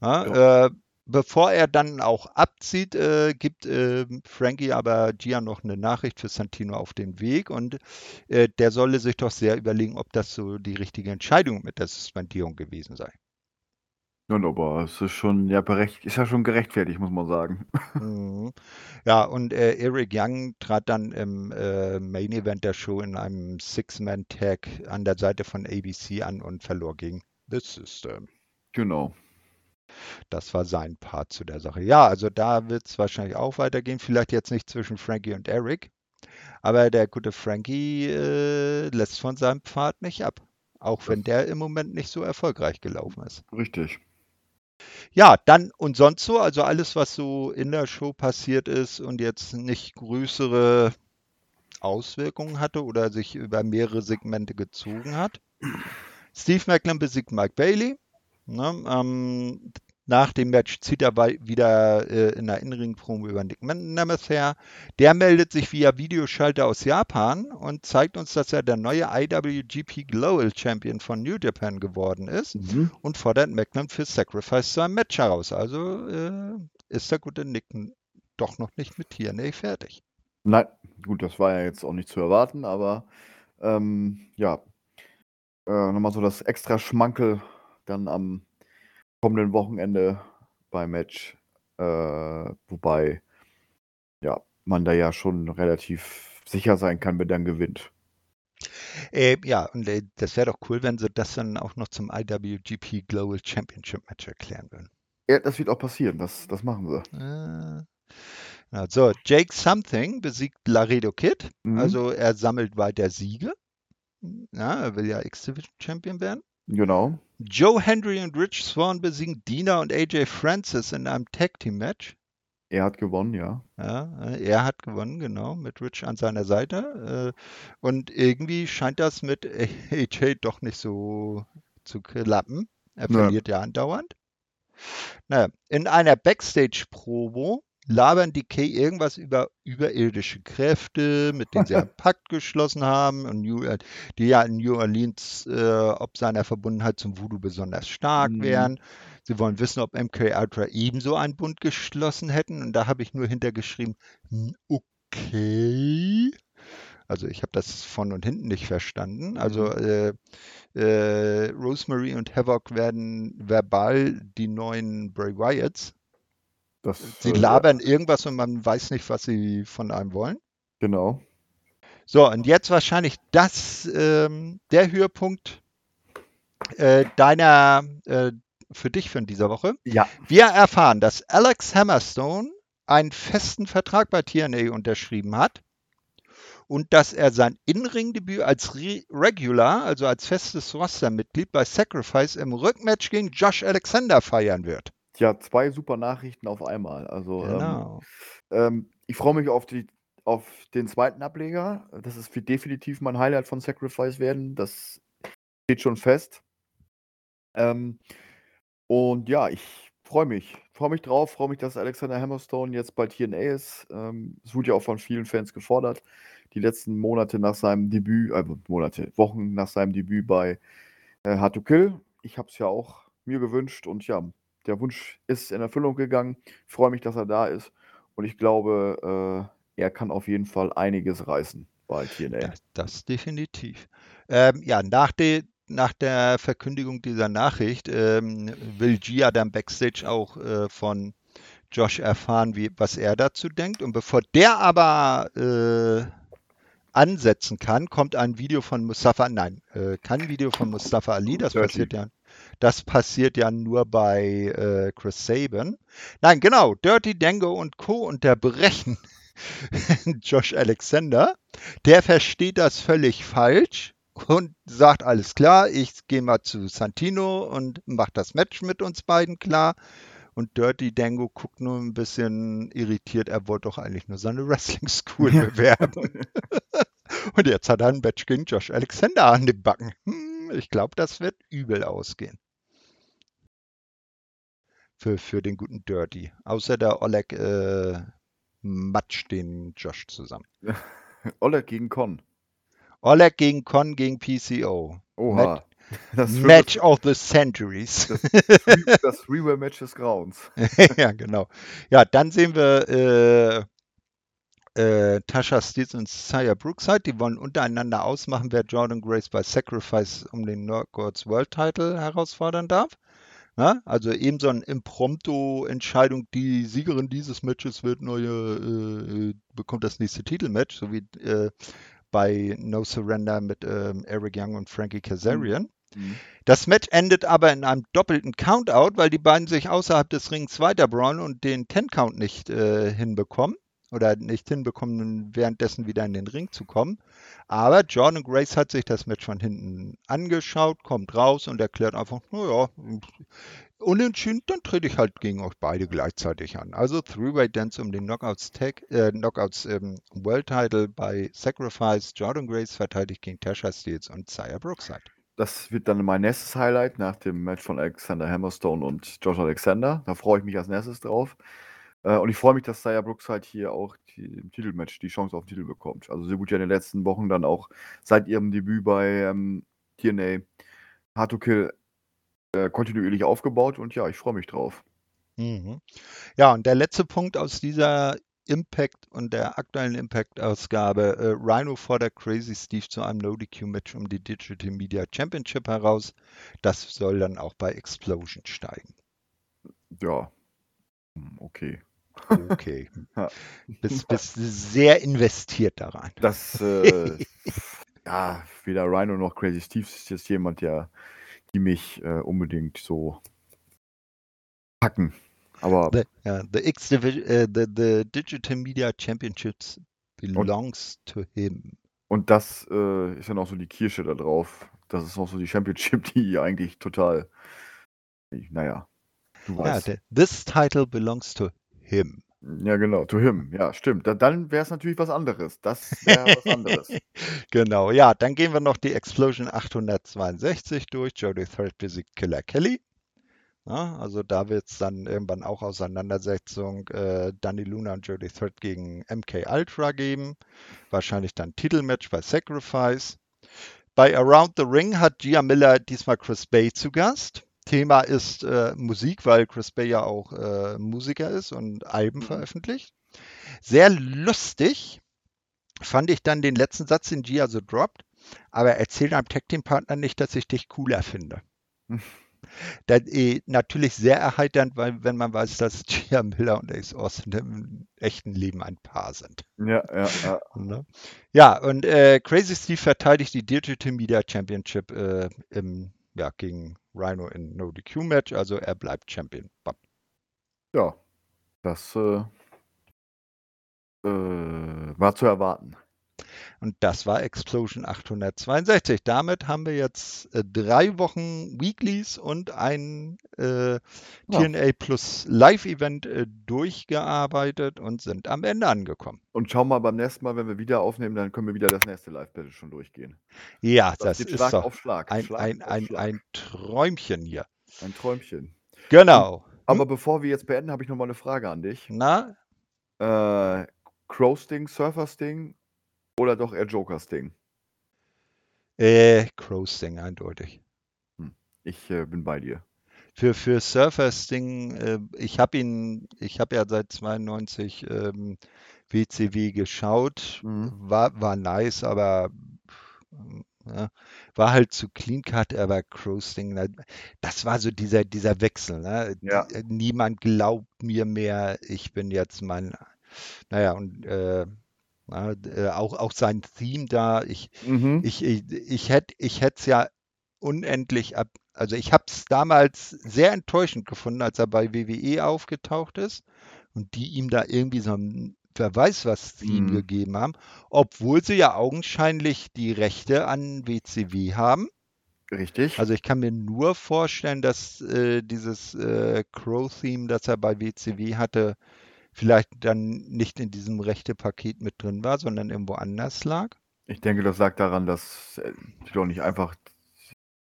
Ja, äh, bevor er dann auch abzieht, äh, gibt äh, Frankie aber Gia noch eine Nachricht für Santino auf den Weg und äh, der solle sich doch sehr überlegen, ob das so die richtige Entscheidung mit der Suspendierung gewesen sei. Ja, aber es ist schon, ja, berecht, ist ja schon gerechtfertigt, muss man sagen. Mhm. Ja, und äh, Eric Young trat dann im äh, Main Event der Show in einem Six-Man-Tag an der Seite von ABC an und verlor gegen The System. Genau. Das war sein Part zu der Sache. Ja, also da wird es wahrscheinlich auch weitergehen. Vielleicht jetzt nicht zwischen Frankie und Eric, aber der gute Frankie äh, lässt von seinem Pfad nicht ab. Auch wenn der im Moment nicht so erfolgreich gelaufen ist. Richtig. Ja, dann und sonst so, also alles, was so in der Show passiert ist und jetzt nicht größere Auswirkungen hatte oder sich über mehrere Segmente gezogen hat. Steve Macklin besiegt Mike Bailey. Ne, ähm, nach dem Match zieht er wieder äh, in der Innenring-Promo über Nick Nemeth her. Der meldet sich via Videoschalter aus Japan und zeigt uns, dass er der neue IWGP Global Champion von New Japan geworden ist Mhm. und fordert Macklin für Sacrifice zu einem Match heraus. Also äh, ist der gute Nick doch noch nicht mit TNA fertig. Nein, gut, das war ja jetzt auch nicht zu erwarten, aber ähm, ja, äh, nochmal so das extra Schmankel dann am kommenden Wochenende beim Match, äh, wobei ja, man da ja schon relativ sicher sein kann, wer dann gewinnt. Äh, ja, und äh, das wäre doch cool, wenn sie das dann auch noch zum IWGP Global Championship Match erklären würden. Ja, das wird auch passieren, das, das machen sie. Äh, so, Jake Something besiegt Laredo Kid. Mhm. Also er sammelt weiter Siege. Ja, er will ja X-Division Champion werden. Genau. Joe Hendry und Rich Swan besiegen Dina und AJ Francis in einem Tag Team Match. Er hat gewonnen, ja. Ja, äh, er hat gewonnen, genau, mit Rich an seiner Seite. äh, Und irgendwie scheint das mit AJ doch nicht so zu klappen. Er Ja. verliert ja andauernd. Naja, in einer Backstage-Promo labern die Kay irgendwas über überirdische Kräfte, mit denen sie einen Pakt geschlossen haben und New, die ja in New Orleans äh, ob seiner Verbundenheit zum Voodoo besonders stark Mhm. wären. Sie wollen wissen, ob MK Ultra ebenso einen Bund geschlossen hätten. Und da habe ich nur hintergeschrieben, "Hm, okay. Also ich habe das von und hinten nicht verstanden. Also äh, äh, Rosemary und Havoc werden verbal die neuen Bray Wyatts. Das, Sie labern irgendwas und man weiß nicht, was sie von einem wollen. Genau. So, und jetzt wahrscheinlich das, ähm, der Höhepunkt äh, deiner, äh, für dich von dieser Woche. Ja. Wir erfahren, dass Alex Hammerstone einen festen Vertrag bei TNA unterschrieben hat und dass er sein In-Ring-Debüt als Re Regular, also als festes Rostermitglied bei Sacrifice im Rückmatch gegen Josh Alexander feiern wird. Ja, zwei super Nachrichten auf einmal. Also, ähm, Genau. ähm, ich freue mich auf die auf den zweiten Ableger. Das ist wird definitiv mein Highlight von Sacrifice werden. Das steht schon fest. Ähm, und ja, ich freue mich. Freue mich drauf, freue mich, dass Alexander Hammerstone jetzt bei TNA ist. Ähm, es wurde ja auch von vielen Fans gefordert. Die letzten Monate nach seinem Debüt, äh, Monate, Wochen nach seinem Debüt bei äh, Hard to Kill. Ich habe es ja auch mir gewünscht und ja, der Wunsch ist in Erfüllung gegangen. Ich freue mich, dass er da ist und ich glaube, äh, er kann auf jeden Fall einiges reißen bei TNA. Das, das definitiv. Ähm, ja, nach, de, nach der Verkündigung dieser Nachricht ähm, will Gia dann backstage auch äh, von Josh erfahren, wie, was er dazu denkt. Und bevor der aber äh, ansetzen kann, kommt ein Video von Mustafa, nein, äh, kein Video von Mustafa Ali, das passiert ja, das passiert ja nur bei äh, Chris Saban. Nein, genau, Dirty Dango und Co. unterbrechen Josh Alexander. Der versteht das völlig falsch und sagt, alles klar, ich gehe mal zu Santino und mache das Match mit uns beiden klar. Und Dirty Dango guckt nur ein bisschen irritiert, er wollte doch eigentlich nur seine Wrestling School bewerben. und jetzt hat er ein Match gegen Josh Alexander an den Backen. Hm, ich glaube, das wird übel ausgehen. Für, für den guten Dirty. Außer der Oleg äh, matscht den Josh zusammen. Oleg gegen Con. Oleg gegen Con gegen PCO. Oha. Das Match of the Centuries. Das, das Freeway-Match des Grauens. ja, genau. Ja, dann sehen wir äh, äh, Tasha Steels und Saya Brookside. Die wollen untereinander ausmachen, wer Jordan Grace bei Sacrifice um den Northcourts World Title herausfordern darf. Ja, also eben so eine Impromptu-Entscheidung, die Siegerin dieses Matches wird neue, äh, bekommt das nächste Titelmatch, so wie äh, bei No Surrender mit ähm, Eric Young und Frankie Kazarian. Mhm. Das Match endet aber in einem doppelten Countout, weil die beiden sich außerhalb des Rings weiter brawlen und den Ten-Count nicht äh, hinbekommen oder nicht hinbekommen, währenddessen wieder in den Ring zu kommen. Aber Jordan Grace hat sich das Match von hinten angeschaut, kommt raus und erklärt einfach, naja, unentschieden, dann trete ich halt gegen euch beide gleichzeitig an. Also Three-Way Dance um den Knockouts, Tag, äh, Knockouts ähm, World Title bei Sacrifice. Jordan Grace verteidigt gegen Tasha Steels und Saya Brookside. Das wird dann mein nächstes Highlight nach dem Match von Alexander Hammerstone und Josh Alexander. Da freue ich mich als nächstes drauf. Äh, und ich freue mich, dass Saya Brookside hier auch die, im Titelmatch die Chance auf den Titel bekommt. Also sie wurde ja in den letzten Wochen dann auch seit ihrem Debüt bei ähm, TNA Hard to Kill äh, kontinuierlich aufgebaut und ja, ich freue mich drauf. Mhm. Ja, und der letzte Punkt aus dieser Impact und der aktuellen Impact-Ausgabe. Äh, Rhino fordert Crazy Steve zu einem No-DQ-Match um die Digital Media Championship heraus. Das soll dann auch bei Explosion steigen. Ja, okay. Okay. ja. Bist, bist sehr investiert daran. Das, äh, ja, weder Rhino noch Crazy Steve ist jetzt jemand, der, die mich äh, unbedingt so packen. Aber the, uh, the X Division, uh, the, the Digital Media Championships belongs und, to him. Und das äh, ist ja noch so die Kirsche da drauf. Das ist noch so die Championship, die eigentlich total, naja, du weißt. Ja, the, this title belongs to him. Ja, genau, to him. Ja, stimmt. Da, dann wäre es natürlich was anderes. Das wäre was anderes. genau, ja, dann gehen wir noch die Explosion 862 durch. Jody Thread besiegt Killer Kelly. Ja, also da wird es dann irgendwann auch Auseinandersetzung äh, Danny Luna und Jody Thread gegen MK Ultra geben. Wahrscheinlich dann Titelmatch bei Sacrifice. Bei Around the Ring hat Gia Miller diesmal Chris Bay zu Gast. Thema ist äh, Musik, weil Chris Bay ja auch äh, Musiker ist und Alben mhm. veröffentlicht. Sehr lustig fand ich dann den letzten Satz, den Gia so droppt, aber erzähl deinem Tag Team Partner nicht, dass ich dich cooler finde. Das, eh, natürlich sehr erheiternd, weil wenn man weiß, dass Gia Miller und Ace Austin im echten Leben ein Paar sind. Ja, ja, ja. Ne? Ja, und äh, Crazy Steve verteidigt die Digital Media Championship äh, im, ja, gegen Rhino in No DQ Match, also er bleibt Champion. Bam. Ja, das äh, äh, war zu erwarten. Und das war Explosion 862. Damit haben wir jetzt äh, drei Wochen Weeklies und ein äh, TNA Plus Live-Event äh, durchgearbeitet und sind am Ende angekommen. Und schau mal beim nächsten Mal, wenn wir wieder aufnehmen, dann können wir wieder das nächste Live-Battle schon durchgehen. Ja, das, das ist Schlag doch auf Schlag. ein, Schlag ein, ein, ein Träumchen hier. ein Träumchen. Genau. Aber bevor wir jetzt beenden, habe ich noch mal eine Frage an dich. Na, Äh, Crow-Sting, Surfer-Sting oder doch eher Joker-Sting? äh, Crow-Sting eindeutig. Ich äh, bin bei dir. Für, für Surfer Sting, äh, ich habe ihn, ich habe ja seit 92 ähm, WCW geschaut, Mhm. war, war nice, aber ja, war halt zu clean cut, aber Crow Sting, na, das war so dieser, dieser Wechsel, ne? Ja. Niemand glaubt mir mehr, ich bin jetzt mein, naja, und äh, na, äh, auch, auch sein Theme da, ich, Mhm. ich, ich, ich hätte ich es ja unendlich ab. Also ich habe es damals sehr enttäuschend gefunden, als er bei WWE aufgetaucht ist und die ihm da irgendwie so ein wer weiß was Theme Mhm. gegeben haben, obwohl sie ja augenscheinlich die Rechte an WCW haben. Richtig. Also ich kann mir nur vorstellen, dass äh, dieses äh, Crow-Theme, das er bei WCW hatte, vielleicht dann nicht in diesem Rechte-Paket mit drin war, sondern irgendwo anders lag. Ich denke, das lag daran, dass äh, die doch nicht einfach.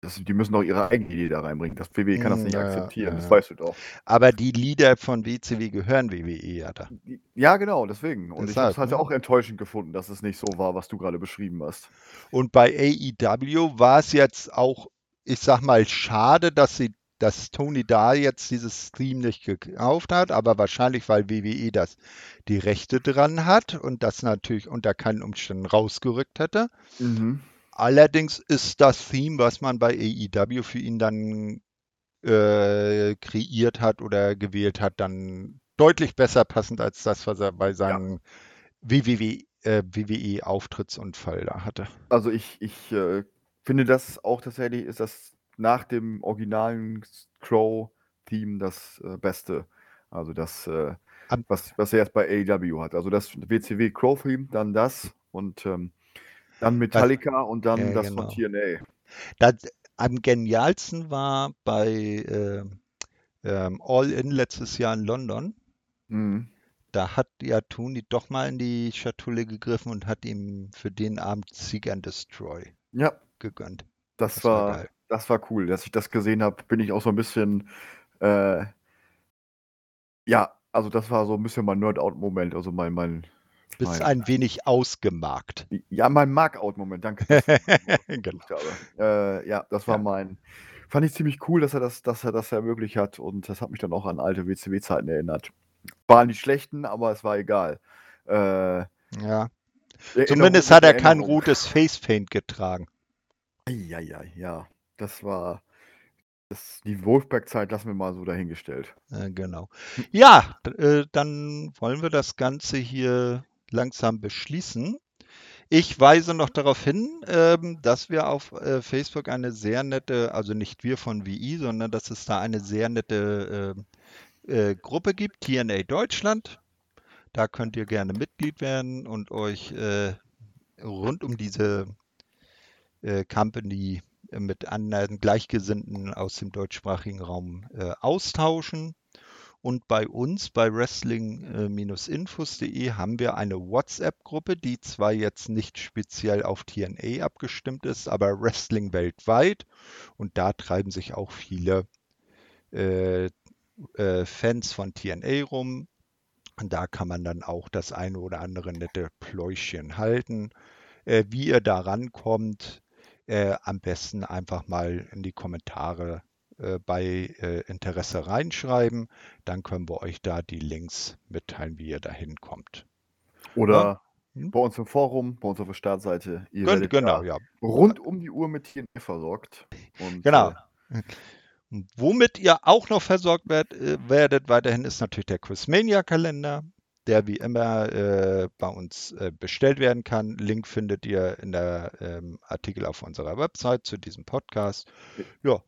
Das, die müssen doch ihre eigene Idee da reinbringen. Das WWE kann das nicht ja, akzeptieren, ja, das weißt du doch. Aber die Lieder von WCW gehören WWE ja da. Ja, genau, deswegen. Und ich habe es Deshalb, halt ne? auch enttäuschend gefunden, dass es nicht so war, was du gerade beschrieben hast. Und bei AEW war es jetzt auch, ich sag mal, schade, dass sie, dass Tony da jetzt dieses Stream nicht gekauft hat, aber wahrscheinlich, weil WWE das die Rechte dran hat und das natürlich unter keinen Umständen rausgerückt hätte. Mhm. Allerdings ist das Theme, was man bei AEW für ihn dann äh, kreiert hat oder gewählt hat, dann deutlich besser passend als das, was er bei seinem WWW, äh, WWE-Auftrittsunfall da hatte. Also ich, ich äh, finde das auch tatsächlich ist das nach dem originalen Crow-Theme das äh, Beste. Also das, äh, was, was er jetzt bei AEW hat. Also das WCW Crow-Theme, dann das und ähm, dann Metallica und dann Ja, das genau. von TNA. Das, am genialsten war bei äh, ähm, All In letztes Jahr in London. Mhm. Da hat ja Tony doch mal in die Schatulle gegriffen und hat ihm für den Abend Seek and Destroy Ja, gegönnt. das, Das war war, geil. Das war cool. Dass ich das gesehen habe, bin ich auch so ein bisschen äh, ja, also das war so ein bisschen mein Nerd-Out-Moment, also mein, mein, Bist mein ein wenig ausgemarkt. ja, mein Mark-Out-Moment, danke. Genau. Äh, ja, das war Ja. mein. Fand ich ziemlich cool, dass er das, dass er das ermöglicht hat und das hat mich dann auch an alte WCW-Zeiten erinnert. Waren die schlechten, aber es war egal. Äh, Ja. Zumindest hat er kein rotes Facepaint getragen. Ja, ja, ja. Das war. Das, die Wolfberg-Zeit lassen wir mal so dahingestellt. Äh, genau. Ja, d- äh, dann wollen wir das Ganze hier langsam beschließen. Ich weise noch darauf hin, ähm, dass wir auf äh, Facebook eine sehr nette, also nicht wir von WI, sondern dass es da eine sehr nette äh, äh, Gruppe gibt, TNA Deutschland. Da könnt ihr gerne Mitglied werden und euch äh, rund um diese äh, Company äh, mit anderen Gleichgesinnten aus dem deutschsprachigen Raum äh, austauschen. Und bei uns bei wrestling-infos.de haben wir eine WhatsApp-Gruppe, die zwar jetzt nicht speziell auf TNA abgestimmt ist, aber Wrestling weltweit. Und da treiben sich auch viele äh, äh, Fans von TNA rum. Und da kann man dann auch das eine oder andere nette Pläuschen halten. Äh, wie ihr da rankommt, äh, am besten einfach mal in die Kommentare äh, bei äh, Interesse reinschreiben. Dann können wir euch da die Links mitteilen, wie ihr da hinkommt. Oder Hm? bei uns im Forum, bei uns auf der Startseite. Ihr werdet genau, ja. rund um die Uhr mit TNA versorgt. Und, Genau. Äh, Womit ihr auch noch versorgt werd, äh, werdet, weiterhin ist natürlich der Quizmania-Kalender, der wie immer äh, bei uns äh, bestellt werden kann. Link findet ihr in der ähm, Artikel auf unserer Website zu diesem Podcast. Ja.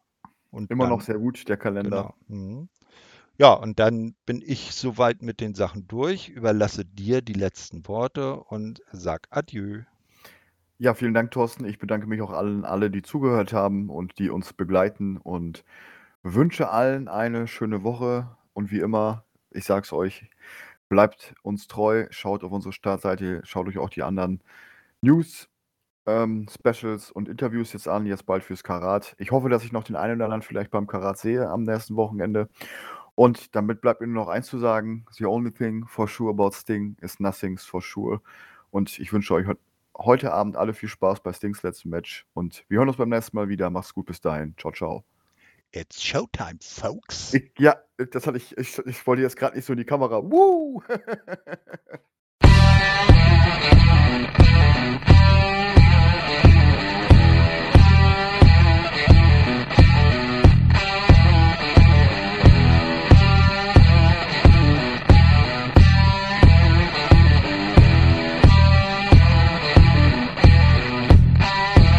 Und immer dann, noch sehr gut, der Kalender. Genau. Mhm. Ja, und dann bin ich soweit mit den Sachen durch, überlasse dir die letzten Worte und sag Adieu. Ja, vielen Dank, Thorsten. Ich bedanke mich auch allen, alle, die zugehört haben und die uns begleiten und wünsche allen eine schöne Woche. Und wie immer, ich sage es euch, bleibt uns treu, schaut auf unsere Startseite, schaut euch auch die anderen News, ähm, Specials und Interviews jetzt an, jetzt bald fürs Karat. Ich hoffe, dass ich noch den einen oder anderen vielleicht beim Karat sehe am nächsten Wochenende. Und damit bleibt mir nur noch eins zu sagen: The only thing for sure about Sting is nothing's for sure. Und ich wünsche euch heute Abend alle viel Spaß bei Stings letzten Match. Und wir hören uns beim nächsten Mal wieder. Macht's gut bis dahin. Ciao, ciao. It's Showtime, folks. Ich, ja, das hatte ich, ich, ich wollte jetzt gerade nicht so in die Kamera. Woo!